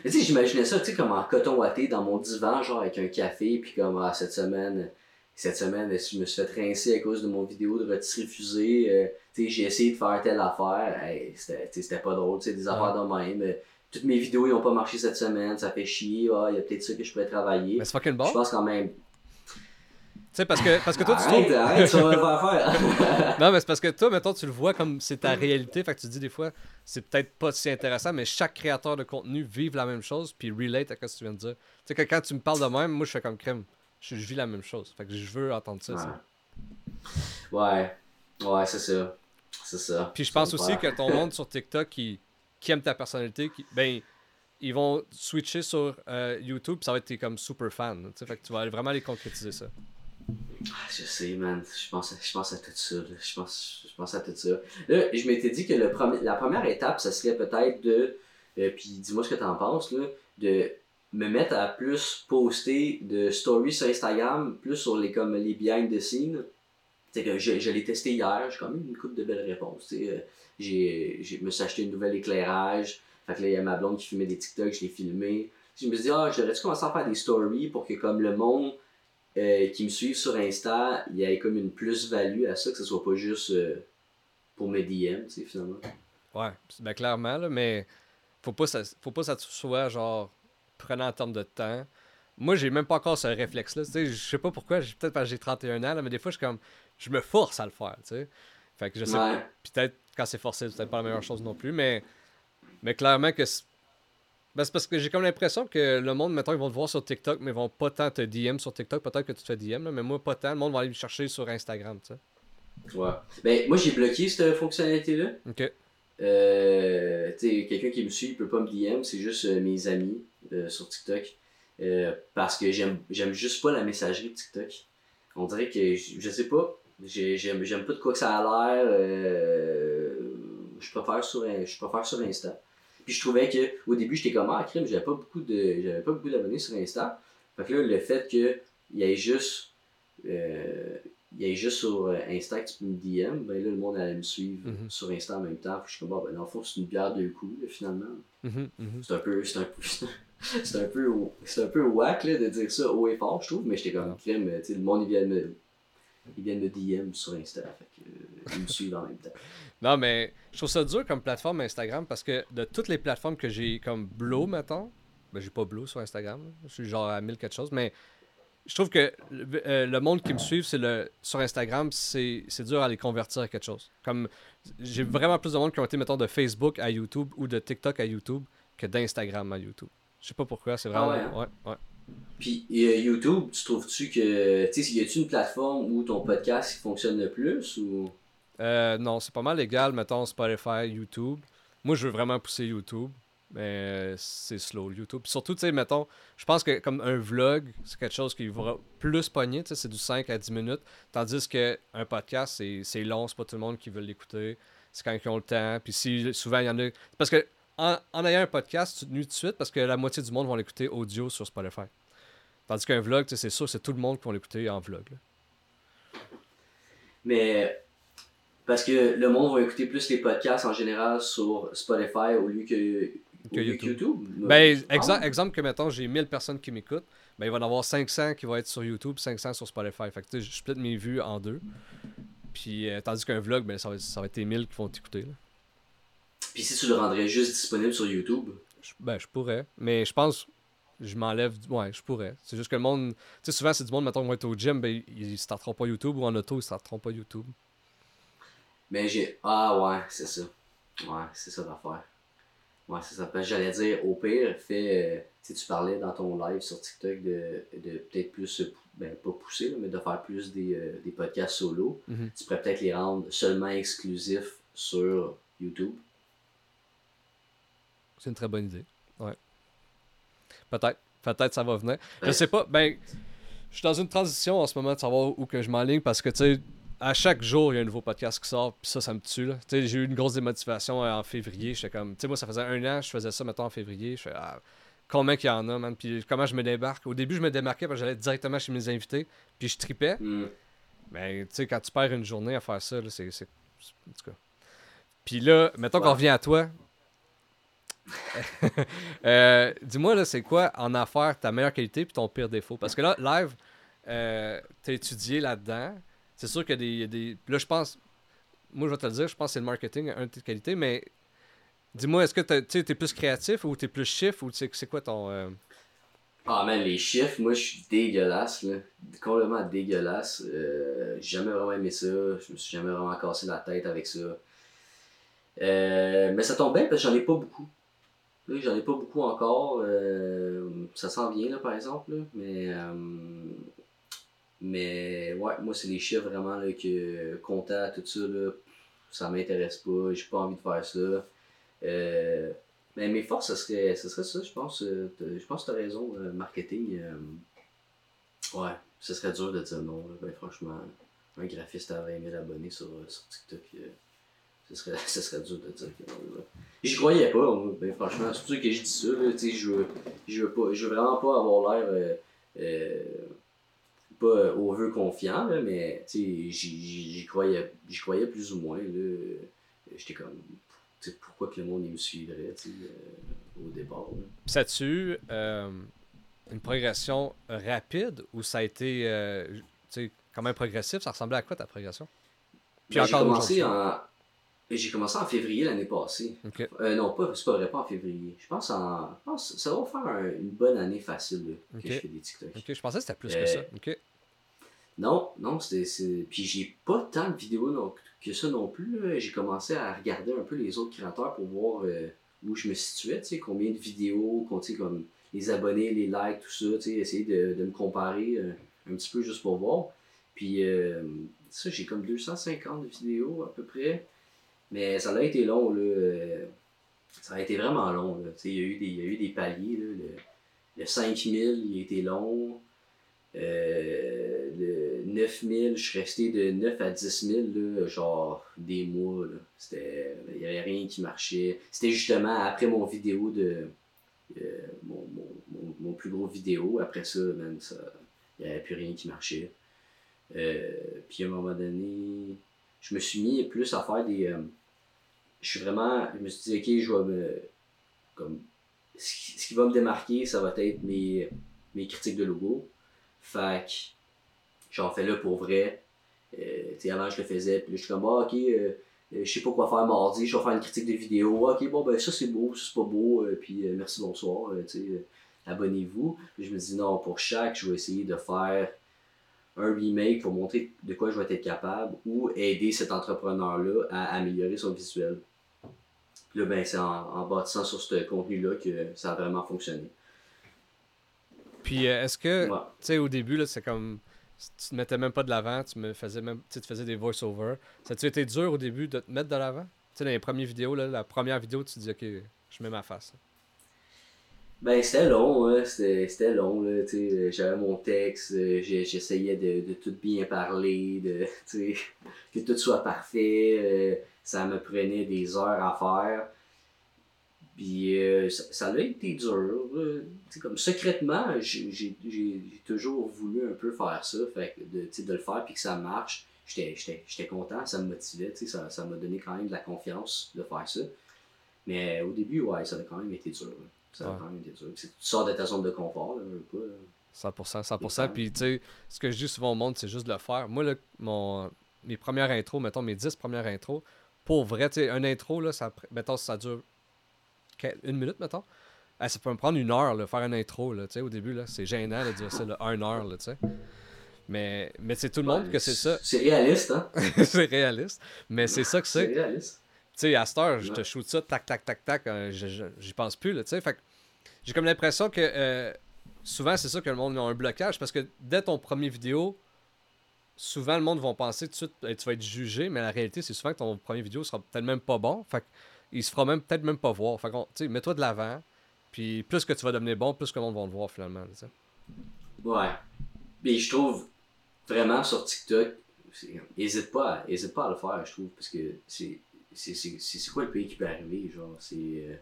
Mais tu sais, j'imaginais ça, tu sais, comme en coton watté dans mon divan, genre avec un café, puis comme ah, cette semaine, cette semaine, je me suis fait rincer à cause de mon vidéo de rôtisserie fusée. euh, tu sais, j'ai essayé de faire telle affaire. Hey, c'était pas drôle, tu sais, des affaires de même. euh, Toutes mes vidéos, ils ont pas marché cette semaine, ça fait chier. Ah, il y a peut-être ça que je pourrais travailler. Mais c'est fucking bon. Je pense quand même. Sais, parce que, parce que toi, tu trouves... arrête, ça va faire. Non, mais c'est parce que toi, mettons, tu le vois comme c'est ta réalité. Fait que tu te dis des fois, c'est peut-être pas si intéressant, mais chaque créateur de contenu vive la même chose, puis relate à ce que tu viens de dire. Tu sais, que quand tu me parles de même, moi, je fais comme crème. Je, je vis la même chose. Fait que je veux entendre ça. ça. Ouais. Ouais, ouais c'est ça. C'est ça. Puis je Ça pense aussi que ton monde sur TikTok qui, qui aime ta personnalité, qui, ben, ils vont switcher sur euh, YouTube, ça va être tes comme super fan. Fait que tu vas vraiment les concrétiser ça. Ah, Je sais, man. Je pense, je pense à tout ça. Je pense, je pense à tout ça. Là, je m'étais dit que le premier, la première étape, ça serait peut-être de. euh, puis dis-moi ce que t'en penses, là. De me mettre à plus poster de stories sur Instagram, plus sur les, comme, les behind the scenes. C'est que je, je l'ai testé hier, j'ai quand même une coupe de belles réponses. Euh, J'ai, j'ai, me suis acheté un nouvel éclairage. Fait que là, il y a ma blonde qui filmait des TikTok, je l'ai filmé. Je me suis dit, ah, je devrais-tu commencer à faire des stories pour que, comme le monde euh, qui me suivent sur Insta, il y ait comme une plus-value à ça, que ce soit pas juste. euh, pour mes DM, tu sais, finalement. Ouais, ben clairement, là, mais faut pas, ça, faut pas que ça soit genre prenant en termes de temps. Moi, j'ai même pas encore ce réflexe-là. Tu sais, je sais pas pourquoi, peut-être parce que j'ai 31 ans, là, mais des fois, je comme. Je me force à le faire, tu sais. Fait que je sais Ouais. Peut-être quand c'est forcé, c'est peut-être pas la meilleure chose non plus, mais, mais clairement que. Ben, c'est parce que j'ai comme l'impression que le monde, mettons, ils vont te voir sur TikTok, mais ils vont pas tant te DM sur TikTok. Peut-être que tu te fais DM, là, mais moi, pas tant. Le monde va aller me chercher sur Instagram, tu sais. Ouais. Ben, moi, j'ai bloqué cette fonctionnalité-là. Ok. Euh, tu quelqu'un qui me suit, il peut pas me DM, c'est juste euh, mes amis euh, sur TikTok. Parce que j'aime juste pas la messagerie de TikTok. On dirait que, je, sais pas, j'ai- j'aime j'aime pas de quoi que ça a l'air. je préfère sur un- je préfère sur Insta. Puis je trouvais que au début j'étais comme ah crime, j'avais pas beaucoup de j'avais pas beaucoup d'abonnés sur Insta. Fait que là le fait que il y ait juste euh, il y ait juste sur euh, Insta que tu peux me DM, ben là le monde allait me suivre Mhm. sur Insta en même temps. Puis je suis comme, ah, ben dans le fond, c'est une bière deux coups, là, finalement. Mhm, mhm. C'est un peu. C'est un peu. C'est un peu, c'est un peu whack là, de dire ça haut et fort, je trouve, mais j'étais comme Non. crème, tu sais, le monde il vient de me, ils viennent me DM sur Insta, fait que, euh, ils me suivent en même temps. Non, mais je trouve ça dur comme plateforme Instagram parce que de toutes les plateformes que j'ai comme Blow, mettons, ben j'ai pas Blow sur Instagram, je suis genre à 1000 quelque chose, mais je trouve que le, euh, le monde qui me suit c'est le, sur Instagram, c'est c'est dur à les convertir à quelque chose. Comme j'ai vraiment plus de monde qui ont été, mettons, de Facebook à YouTube ou de TikTok à YouTube que d'Instagram à YouTube. Je sais pas pourquoi, c'est vraiment. Ah ouais, ouais, ouais. Puis euh, YouTube, tu trouves-tu que, tu sais, y a-tu une plateforme où ton podcast fonctionne le plus ou? Euh, non, c'est pas mal légal, mettons Spotify, YouTube. Moi, je veux vraiment pousser YouTube, mais euh, c'est slow, YouTube. Puis surtout, tu sais, mettons, je pense que comme un vlog, c'est quelque chose qui va plus pogner, tu sais, c'est du 5 à 10 minutes. Tandis que un podcast, c'est c'est long, c'est pas tout le monde qui veut l'écouter. C'est quand ils ont le temps. Puis si souvent, il y en a. Parce que en, en ayant un podcast, tu te nuis tout de suite parce que la moitié du monde vont l'écouter audio sur Spotify. Tandis qu'un vlog, c'est sûr, c'est tout le monde qui va l'écouter en vlog. là. Mais. Parce que le monde va écouter plus les podcasts en général sur Spotify au lieu que, au Que lieu YouTube. YouTube. Ben, Ah, exa- exemple que, mettons, j'ai 1000 personnes qui m'écoutent, ben, il va y en avoir 500 qui vont être sur YouTube, 500 sur Spotify. Fait que, je split mes vues en deux. Puis, euh, tandis qu'un vlog, ben, ça va, ça va être tes 1000 qui vont t'écouter. Puis si tu le rendrais juste disponible sur YouTube, Je- Ben, je pourrais. Mais je pense, je m'enlève. du- Ouais, je pourrais. C'est juste que le monde. Tu sais, souvent, c'est du monde, mettons, être au gym, ben, ils ils starteront pas YouTube ou en auto, ils starteront pas YouTube. mais j'ai. Ah ouais, c'est ça. Ouais, c'est ça l'affaire. Ouais, c'est ça. Parce que j'allais dire, au pire, fais. euh, tu sais, tu parlais dans ton live sur TikTok de, de peut-être plus. euh, Ben, pas pousser, mais de faire plus des, euh, des podcasts solo. Mhm. Tu pourrais peut-être les rendre seulement exclusifs sur YouTube. C'est une très bonne idée. Ouais. Peut-être. Peut-être ça va venir. Je sais pas. Ben, je suis dans une transition en ce moment de savoir où que je m'enligne parce que, tu sais, à chaque jour, il y a un nouveau podcast qui sort, puis ça, ça me tue, là. Tu sais, j'ai eu une grosse démotivation euh, en février. J'étais comme, tu sais, moi, ça faisait un an, je faisais ça, mettons, en février. Je fais, ah, combien qu'il y en a, man? Puis comment je me débarque? Au début, je me démarquais parce que j'allais directement chez mes invités, puis je tripais. Hmm. Mais tu sais, quand tu perds une journée à faire ça, là, c'est. En tout cas. Puis là, mettons qu'on revient à toi. Euh, Dis-moi, là, c'est quoi en affaires ta meilleure qualité puis ton pire défaut? Parce que là, live, euh, t'as étudié là-dedans. C'est sûr qu'il y a des. Là, je pense. Moi, je vais te le dire, je pense que c'est le marketing, un de tes qualités, mais. Dis-moi, est-ce que tu es plus créatif ou t'es plus chiffre ou c'est quoi ton. euh, Ah man, les chiffres, moi je suis dégueulasse. Complètement dégueulasse. Euh, j'ai jamais vraiment aimé ça. Je me suis jamais vraiment cassé la tête avec ça. Mais ça tombe bien parce que j'en ai pas beaucoup. Là, j'en ai pas beaucoup encore. Euh, ça s'en vient là par exemple. Là. Mais euh, mais ouais, moi c'est les chiffres vraiment là, que tout ça là, ça m'intéresse pas. J'ai pas envie de faire ça. Euh, mais mes forces, ce serait, ce serait ça, je pense. je pense que tu as raison. marketing, ouais, ce serait dur de dire non. Ben, franchement, un graphiste à 20 000 abonnés sur, sur TikTok, ce, serait, ce serait dur de dire que non. J'y croyais pas, moi, ben, franchement. C'est pour ça que je dis ça. Là, je, veux, je, veux pas, je veux vraiment pas avoir l'air. euh, euh, pas vœu confiant, là, mais j'y- croyais, j'y croyais plus ou moins. là. J'étais comme, pourquoi que le monde il me suivrait euh, au départ. là. Puis ça tu euh, une progression rapide ou ça a été euh, quand même progressif? Ça ressemblait à quoi ta progression? Puis Ben, j'ai encore commencé en. J'ai commencé en février l'année passée. Euh, non, pas, c'est pas vrai, pas en février. Je pense en. Je pense que ça va faire un- une bonne année facile là, que je fais des TikTok. Ok, je pensais que c'était plus Euh, que ça. Ok. Non, non, c'était. Puis j'ai pas tant de vidéos non- que ça non plus. J'ai commencé à regarder un peu les autres créateurs pour voir euh, où je me situais, tu sais, combien de vidéos, comme les abonnés, les likes, tout ça, tu sais, essayer de, de me comparer euh, un petit peu juste pour voir. Puis euh, ça, j'ai comme 250 vidéos à peu près. Mais ça a été long, là. euh, Ça a été vraiment long, là. Il y, a eu des- il y a eu des paliers, là. Le, le 5000, il a été long. Euh, le 9000, je suis resté de 9 à 10 000, là, genre des mois. là. C'était, il n'y avait rien qui marchait. C'était justement après mon vidéo de. euh, mon, mon, mon, mon plus gros vidéo. Après ça, man, ça, il n'y avait plus rien qui marchait. Euh, puis à un moment donné, je me suis mis plus à faire des. Je suis vraiment. Je me suis dit, ok, je vais me. Comme, ce qui, va me démarquer, ça va être mes, mes critiques de logo. Fait que j'en fais là pour vrai. Euh, avant, je le faisais, puis je suis comme, ah, ok, euh, euh, je sais pas quoi faire mardi, je vais faire une critique de vidéo. Ok, bon, ben ça c'est beau, ça c'est pas beau, euh, puis merci, bonsoir, tu abonnez-vous. Je me dis, non, pour chaque, je vais essayer de faire un remake pour montrer de quoi je vais être capable ou aider cet entrepreneur-là à améliorer son visuel. Puis là, ben, c'est en, en bâtissant sur ce contenu-là que ça a vraiment fonctionné. Puis euh, est-ce que, Ouais. tu sais, au début, là, c'est comme. Tu te mettais même pas de l'avant, tu me faisais même. Tu faisais des voice-over. Ça a-tu été dur au début de te mettre de l'avant? Tu sais, dans les premières vidéos, là, la première vidéo, tu te dis, ok, je mets ma face. Ben, c'était long, hein, c'était long, là, euh, j'avais mon texte, euh, j'essayais de, de tout bien parler, de, que tout soit parfait, euh, ça me prenait des heures à faire, puis ça, ça a été dur, comme secrètement, j'ai toujours voulu un peu faire ça, fait de, de le faire puis que ça marche, j'étais content, ça me motivait, ça m'a donné quand même de la confiance de faire ça, mais au début, ouais, ça a quand même été dur, là. Ça Ouais. Tu sors de ta zone de confort, là, veux pas. là. 100%, 100%. Exact. Puis, tu sais, ce que je dis souvent au monde, c'est juste de le faire. Moi, mon, mes premières intros, mettons mes 10 premières intros, pour vrai, tu sais, un intro, là, ça, mettons, ça dure une minute, mettons. Ah, ça peut me prendre une heure, là, faire un intro, là, tu sais, au début, là. C'est gênant de dire ça, là, une heure, là, tu sais. Mais, mais c'est tout le monde Ouais, que c'est ça. C'est réaliste, hein? c'est réaliste. Mais c'est ça que c'est. C'est réaliste. Tu sais, à cette heure, je te shoot ça, tac, tac, tac, tac, euh, j'y pense plus, là, tu sais. Fait j'ai comme l'impression que euh, souvent, c'est ça que le monde a un blocage, parce que dès ton premier vidéo, souvent, le monde va penser tout de suite, tu vas être jugé, mais la réalité, c'est souvent que ton premier vidéo sera peut-être même pas bon, fait il se fera même peut-être même pas voir. Fait que, tu sais, mets-toi de l'avant, puis plus que tu vas devenir bon, plus que le monde va te voir, finalement, tu sais. Ouais. Mais je trouve vraiment sur TikTok, c'est- hésite pas, hésite pas à le faire, je trouve, parce que c'est. C'est quoi le pays qui peut arriver, genre? C'est. euh,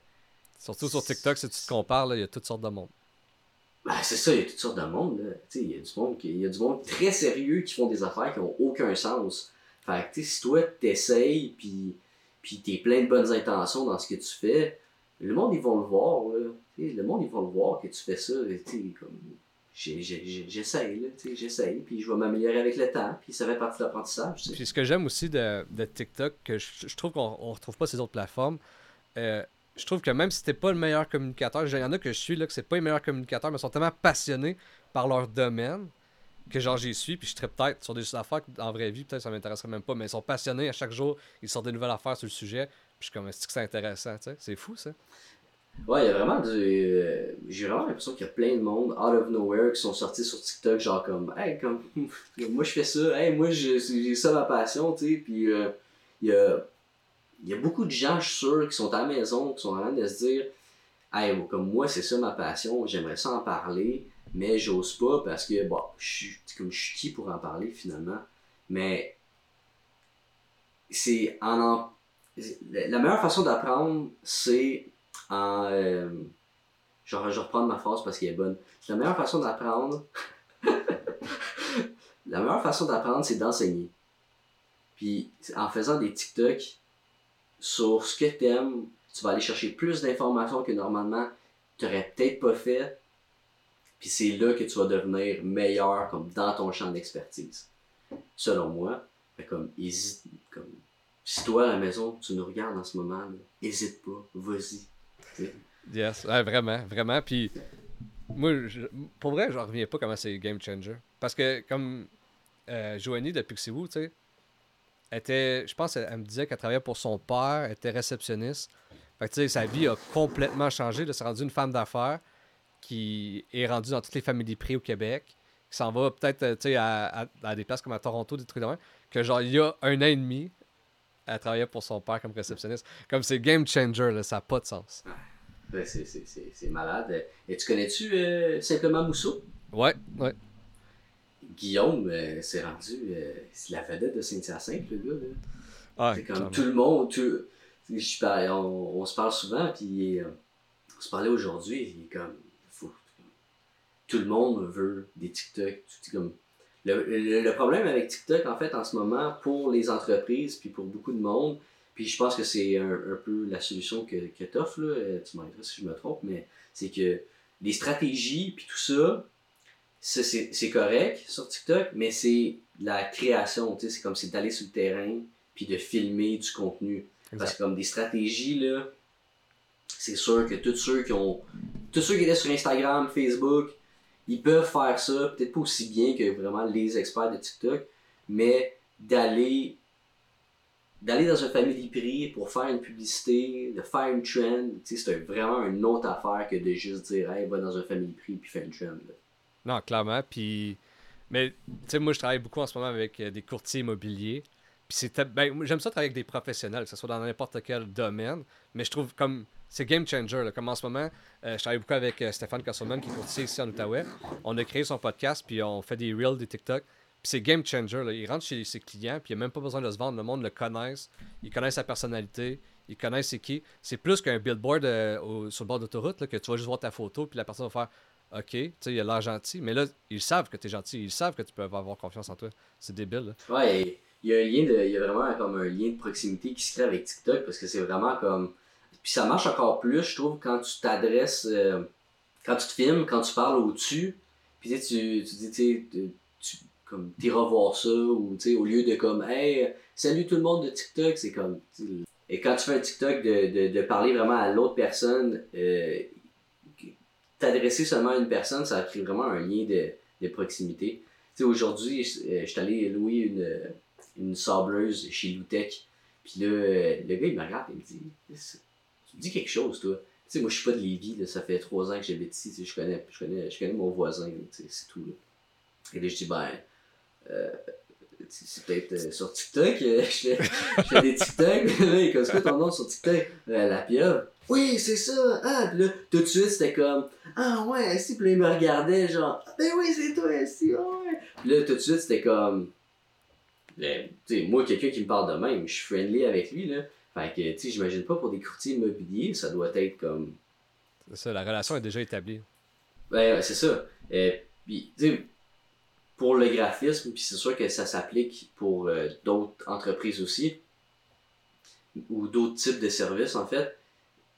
Surtout sur TikTok, si tu te compares, là, il y a toutes sortes de monde. Ben, c'est ça, il y a toutes sortes de monde, là. Tu sais, il y a du monde qui- il y a du monde très sérieux qui font des affaires qui ont aucun sens. Fait que, tu sais, si toi, t'essayes, puis puis t'es plein de bonnes intentions dans ce que tu fais, le monde, ils vont le voir, là. Le monde, ils vont le voir que tu fais ça, et tu sais, comme... J'essaye, j'essaye, puis je vais m'améliorer avec le temps, puis ça fait partie de l'apprentissage. Puis ce que j'aime aussi de, de TikTok, que je, trouve qu'on on retrouve pas ces autres plateformes, euh, je trouve que même si t'es pas le meilleur communicateur, il y en a que je suis là, que c'est pas les meilleurs communicateurs, mais sont tellement passionnés par leur domaine que genre j'y suis, puis je serais peut-être sur des affaires qu'en vraie vie, peut-être ça m'intéresserait même pas, mais ils sont passionnés à chaque jour, ils sortent des nouvelles affaires sur le sujet, puis je suis comme, est-ce que c'est intéressant, tu sais? C'est fou ça. Ouais, il y a vraiment du. euh, J'ai vraiment l'impression qu'il y a plein de monde out of nowhere qui sont sortis sur TikTok, genre comme, hey, comme, moi je fais ça, hey, moi j'ai ça ma passion, tu sais, puis euh, il y a. Y a beaucoup de gens, je suis sûr, qui sont à la maison, qui sont en train de se dire, hey, comme moi, c'est ça ma passion, j'aimerais ça en parler, mais j'ose pas parce que, bon, je suis comme je suis qui pour en parler finalement. Mais c'est en en. La meilleure façon d'apprendre, c'est en. euh, je, reprendre ma phrase parce qu'elle est bonne. La meilleure façon d'apprendre. la meilleure façon d'apprendre, c'est d'enseigner. Puis en faisant des TikTok sur ce que t'aimes, tu vas aller chercher plus d'informations que normalement tu n'aurais peut-être pas fait. Puis c'est là que tu vas devenir meilleur comme dans ton champ d'expertise. Selon moi, fait comme hésite, comme si toi à la maison, tu nous regardes en ce moment, n'hésite pas, vas-y. Yes, vraiment, vraiment. Puis moi, pour vrai, je reviens pas comment c'est game changer. Parce que comme euh, Joanie de Pixiwoo, tu sais, était, je pense, elle, me disait qu'elle travaillait pour son père, elle était réceptionniste. Fait que, tu sais, sa vie a complètement changé. Elle s'est rendue une femme d'affaires qui est rendue dans toutes les familles prix au Québec, qui s'en va peut-être, euh, tu sais, à, à, des places comme à Toronto, des trucs de même, que genre, il y a un an et demi, elle travaillait pour son père comme réceptionniste. Comme c'est game changer, là, ça n'a pas de sens. Ben, c'est malade. Et tu connais-tu euh, Simplement Mousseau? Ouais, ouais. Guillaume euh, s'est rendu. Euh, c'est la vedette de Saint-Hyacinthe, le gars. Là. Ah, c'est comme tout le monde. Tout, je, on, on, se parle souvent, puis on se parlait aujourd'hui. Il est comme. Faut, tout le monde veut des TikTok. Comme, le, le, problème avec TikTok, en fait, en ce moment, pour les entreprises, puis pour beaucoup de monde, puis je pense que c'est un, un, peu la solution que, que tu offres, là, euh, tu m'arrêteras si je me trompe, mais c'est que les stratégies, puis tout ça, c'est correct sur TikTok, mais c'est la création, tu sais, c'est comme c'est d'aller sur le terrain, puis de filmer du contenu. Parce que comme des stratégies, là, c'est sûr que tous ceux qui ont. Tous ceux qui étaient sur Instagram, Facebook, ils peuvent faire ça, peut-être pas aussi bien que vraiment les experts de TikTok, mais d'aller d'aller dans un family prix pour faire une publicité, de faire une trend, c'est vraiment une autre affaire que de juste dire hey, va dans un family prix puis fais une trend. Non, clairement. Puis, mais tu sais, moi je travaille beaucoup en ce moment avec euh, des courtiers immobiliers. Puis c'est ben, j'aime ça travailler avec des professionnels, que ce soit dans n'importe quel domaine. Mais je trouve comme c'est game changer. Là. Comme en ce moment, euh, je travaille beaucoup avec euh, Stéphane Castleman qui est ici en Outaouais. On a créé son podcast, puis on fait des reels, des TikTok c'est game changer. Là. Il rentre chez ses clients, puis il n'a même pas besoin de se vendre. Le monde le connaisse. Il connaît sa personnalité. Il connaît c'est qui. C'est plus qu'un billboard euh, sur le bord d'autoroute que tu vas juste voir ta photo, puis la personne va faire OK, tu sais, il a l'air gentil. Mais là, ils savent que tu es gentil. Ils savent que tu peux avoir confiance en toi. C'est débile. Là. Ouais, il y a un lien de, il y a vraiment comme un lien de proximité qui se crée avec TikTok parce que c'est vraiment comme. Puis ça marche encore plus, je trouve, quand tu t'adresses, euh, quand tu te filmes, quand tu parles au-dessus. Puis tu, tu dis, tu sais, comme t'iras voir ça ou tu sais au lieu de comme hey salut tout le monde de TikTok c'est comme et quand tu fais un TikTok de, de, de parler vraiment à l'autre personne euh, t'adresser seulement à une personne ça crée vraiment un lien de, de proximité tu sais aujourd'hui euh, je suis allé louer une, une sableuse chez Loutech puis là le gars il me regarde et me dit tu dis quelque chose toi tu sais moi je suis pas de Lévis ça fait trois ans que j'habite ici je connais je connais je connais mon voisin c'est tout là. et là je dis ben euh, c'est peut-être euh, sur TikTok, euh, je, fais, des TikTok, là, il quoi ton nom sur TikTok? la pieuvre. Oui, c'est ça! Ah, pis là, tout de suite, c'était comme, ah ouais, si, puis là, il me regardait, genre, ben oui, c'est toi, si, ouais! Puis là, tout de suite, c'était comme, ben, tu sais, moi, quelqu'un qui me parle de même, je suis friendly avec lui, là. Fait que, tu sais, j'imagine pas pour des courtiers immobiliers, ça doit être comme. C'est ça, la relation est déjà établie. Ben, c'est ça. Et, puis, tu sais, pour le graphisme, puis c'est sûr que ça s'applique pour euh, d'autres entreprises aussi, ou d'autres types de services en fait.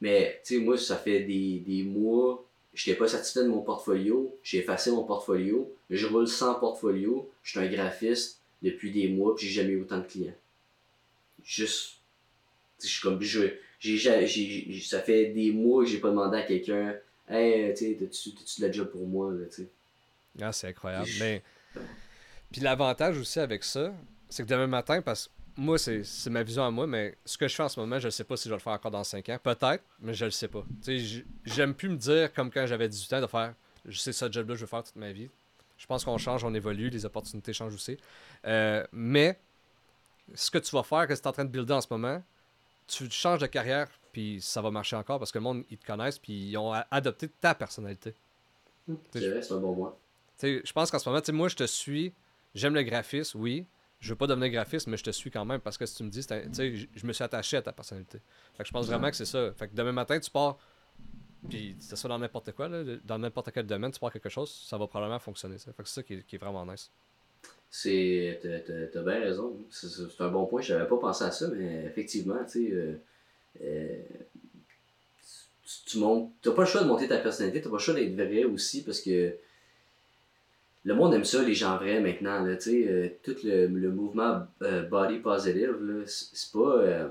Mais tu sais, moi, ça fait des, des mois, je n'étais pas satisfait de mon portfolio, j'ai effacé mon portfolio, je roule sans portfolio, je suis un graphiste depuis des mois, puis j'ai jamais eu autant de clients. Juste, je suis comme, je, j'ai, ça fait des mois que j'ai pas demandé à quelqu'un, hey, tu sais, t'as-tu de la job pour moi, là, tu sais. Ah, c'est incroyable. Mais puis l'avantage aussi avec ça, c'est que demain matin, parce que moi, c'est ma vision à moi, mais ce que je fais en ce moment, je ne sais pas si je vais le faire encore dans 5 ans. Peut-être, mais je le sais pas. J'aime plus me dire, comme quand j'avais 18 ans, de faire je sais ça job-là, je veux faire toute ma vie. Je pense qu'on change, on évolue, les opportunités changent aussi. Euh, mais ce que tu vas faire, que tu es en train de builder en ce moment, tu changes de carrière, puis ça va marcher encore parce que le monde, ils te connaissent, puis ils ont adopté ta personnalité. C'est vrai, c'est un bon mois je pense qu'en ce moment, moi, je te suis. J'aime le graphisme, oui. Je veux pas devenir graphiste, mais je te suis quand même parce que si tu me dis, je me suis attaché à ta personnalité. Fait que je pense vraiment que c'est ça. Fait que demain matin, tu pars, puis que ce soit dans n'importe quoi, dans n'importe quel domaine, tu pars quelque chose, ça va probablement fonctionner. Ça. Fait que c'est ça qui est, vraiment nice. C'est. T'as bien raison. C'est un bon point. Je n'avais pas pensé à ça, mais effectivement, tu sais. Euh, euh, tu, montes. T'as pas le choix de monter ta personnalité, t'as pas le choix d'être vrai aussi parce que le monde aime ça, les gens vrais maintenant. Là, euh, tout le, le mouvement euh, body positive, là, c'est pas. euh,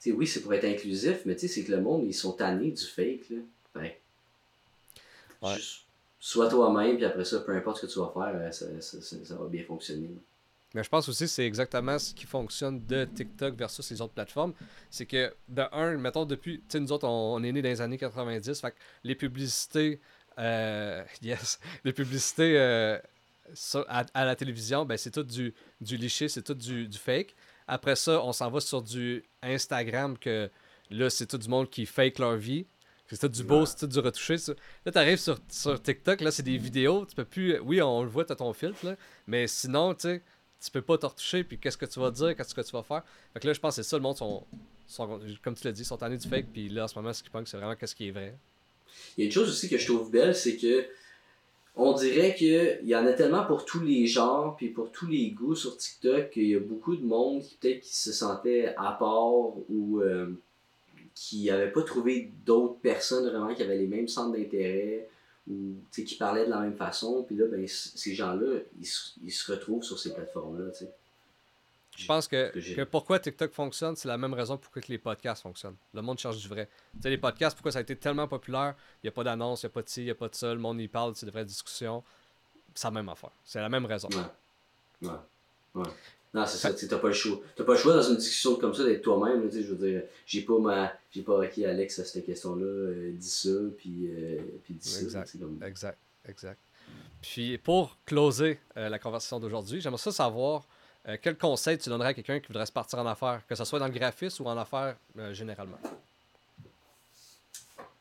tu sais, oui, c'est pour être inclusif, mais tu sais, c'est que le monde, ils sont tannés du fake. Là. Ouais. juste sois toi-même, puis après ça, peu importe ce que tu vas faire, euh, ça, va bien fonctionner. Mais je pense aussi que c'est exactement ce qui fonctionne de TikTok versus les autres plateformes. C'est que, de un, mettons, depuis, tu sais, nous autres, on, est nés dans les années 90, fait que les publicités, euh, yes, les publicités euh, à, à la télévision, ben, c'est tout du, du liché, c'est tout du, du fake. Après ça, on s'en va sur du Instagram, que là, c'est tout du monde qui fake leur vie. C'est tout du beau, Ouais. c'est du retouché. ça. Là, t'arrives sur, sur TikTok, là, c'est des vidéos, tu peux plus... Oui, on le voit, t'as ton filtre, là, mais sinon, tu sais, tu peux pas te retoucher, puis qu'est-ce que tu vas dire, qu'est-ce que tu vas faire? Fait que là, je pense que c'est ça, le monde sont, sont- comme tu l'as dit, sont tannés du fake, puis là, en ce moment, ce qui punk, c'est vraiment qu'est-ce qui est vrai. Il y a une chose aussi que je trouve belle, c'est que on dirait qu'il y en a tellement pour tous les genres puis pour tous les goûts sur TikTok qu'il y a beaucoup de monde qui peut-être qui se sentait à part ou euh, qui n'avait pas trouvé d'autres personnes vraiment qui avaient les mêmes centres d'intérêt ou qui parlaient de la même façon. Puis là, ben, ces gens-là, ils, se- ils se retrouvent sur ces plateformes-là. Je pense que, que pourquoi TikTok fonctionne, c'est la même raison pour que les podcasts fonctionnent. Le monde cherche du vrai. Tu sais, les podcasts, pourquoi ça a été tellement populaire, il n'y a pas d'annonce, il n'y a pas de ci, il n'y a pas de ça, le monde y parle, c'est de vraies discussions. C'est la même affaire. C'est la même raison. Ouais. Ouais. Ouais. Non, c'est ça, tu t'as pas le choix. T'as pas le choix dans une discussion comme ça d'être toi-même, je veux dire, j'ai pas ma. J'ai pas ok Alex à cette question-là, euh, dis ça, puis, euh, puis dis ça. Exact. comme- Exact, exact. Puis pour closer euh, la conversation d'aujourd'hui, j'aimerais ça savoir quel conseil tu donnerais à quelqu'un qui voudrait se partir en affaires, que ce soit dans le graphisme ou en affaires généralement?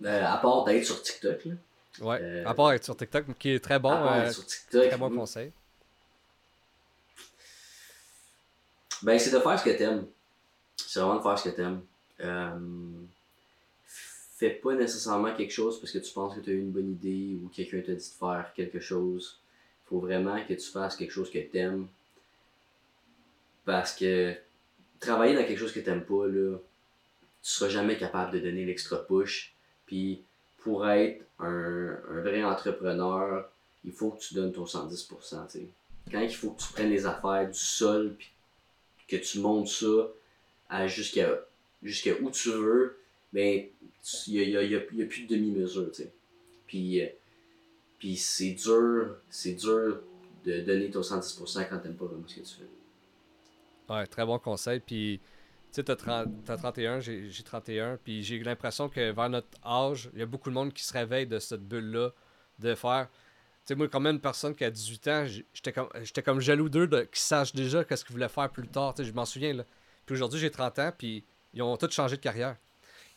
À part d'être sur TikTok, là. Ouais, à part être sur TikTok, qui est très bon, à part être sur TikTok, très bon mm, conseil. Ben c'est de faire ce que t'aimes. C'est vraiment de faire ce que t'aimes. Euh, fais pas nécessairement quelque chose parce que tu penses que tu as eu une bonne idée ou quelqu'un t'a dit de faire quelque chose. faut vraiment que tu fasses quelque chose que t'aimes. Parce que travailler dans quelque chose que t'aimes pas, là, tu seras jamais capable de donner l'extra push. Puis pour être un, un vrai entrepreneur, il faut que tu donnes ton 110%. tu sais. Quand il faut que tu prennes les affaires du sol, puis que tu montes ça à jusqu'à où tu veux, ben il n'y a, y a- y a plus de demi-mesure. tu sais. Puis, euh, puis c'est dur, c'est dur de donner ton 110% quand t'aimes pas vraiment ce que tu fais. Ouais, très bon conseil. Puis, tu sais, t'as 30 t'as 31, j'ai j'ai 31. Puis j'ai l'impression que vers notre âge, il y a beaucoup de monde qui se réveille de cette bulle-là, de faire. Tu sais, moi, comme une personne qui a 18 ans, j'étais comme, comme jaloux d'eux de- qui sachent déjà qu'est-ce qu'ils voulaient faire plus tard. Tu sais, je m'en souviens, là. Puis aujourd'hui, j'ai 30 ans, puis ils ont tous changé de carrière.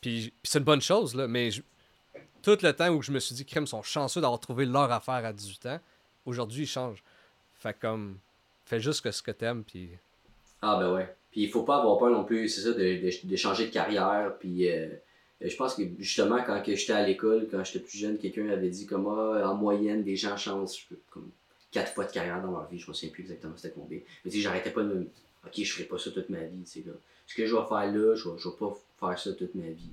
Puis, c'est une bonne chose, là, mais tout le temps où je me suis dit, crème, sont chanceux d'avoir trouvé leur affaire à 18 ans, aujourd'hui, ils changent. Fait comme, fais juste ce que t'aimes, puis. Ah ben ouais. Puis il faut pas avoir peur non plus, c'est ça, de, de, de changer de carrière. Puis euh, je pense que justement, quand j'étais à l'école, quand j'étais plus jeune, quelqu'un avait dit comme ah, en moyenne, des gens changent comme quatre fois de carrière dans leur vie. Je me souviens plus exactement c'était combien. Mais tu sais, j'arrêtais pas de me. Ok, je ferai pas ça toute ma vie. Tu sais, là. Ce que je vais faire là, je vais, je vais pas faire ça toute ma vie.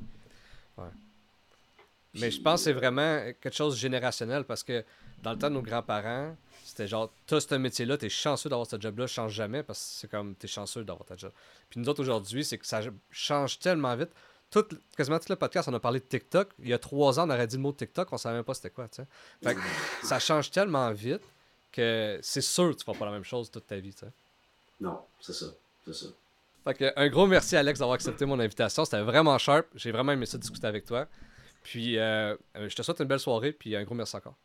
Ouais. Puis, Mais je pense que c'est vraiment quelque chose de générationnel parce que dans le temps de nos grands-parents, c'était genre, t'as ce métier-là, t'es chanceux d'avoir ce job-là, change jamais parce que c'est comme, t'es chanceux d'avoir ta job. Puis nous autres aujourd'hui, c'est que ça change tellement vite. Tout, quasiment tout le podcast, on a parlé de TikTok. Il y a trois ans, on aurait dit le mot TikTok, on savait même pas c'était quoi. Fait que ça change tellement vite que c'est sûr que tu feras pas la même chose toute ta vie. Non, c'est ça. C'est ça. Fait que, un gros merci Alex d'avoir accepté mon invitation. C'était vraiment sharp. J'ai vraiment aimé ça discuter avec toi. Puis euh, euh, je te souhaite une belle soirée. Puis un gros merci encore.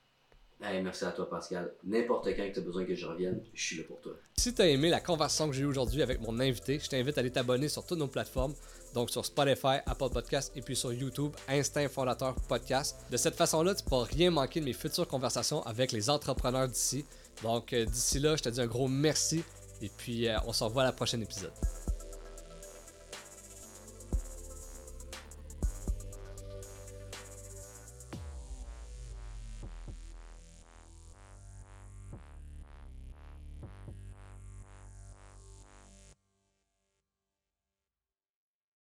Hey, merci à toi, Pascal. N'importe quand que tu as besoin que je revienne, je suis là pour toi. Si tu as aimé la conversation que j'ai eue aujourd'hui avec mon invité, je t'invite à aller t'abonner sur toutes nos plateformes, donc sur Spotify, Apple Podcast et puis sur YouTube, Instinct Fondateur Podcast. De cette façon-là, tu ne pourras rien manquer de mes futures conversations avec les entrepreneurs d'ici. Donc euh, d'ici là, je te dis un gros merci et puis euh, on se revoit à la prochaine épisode.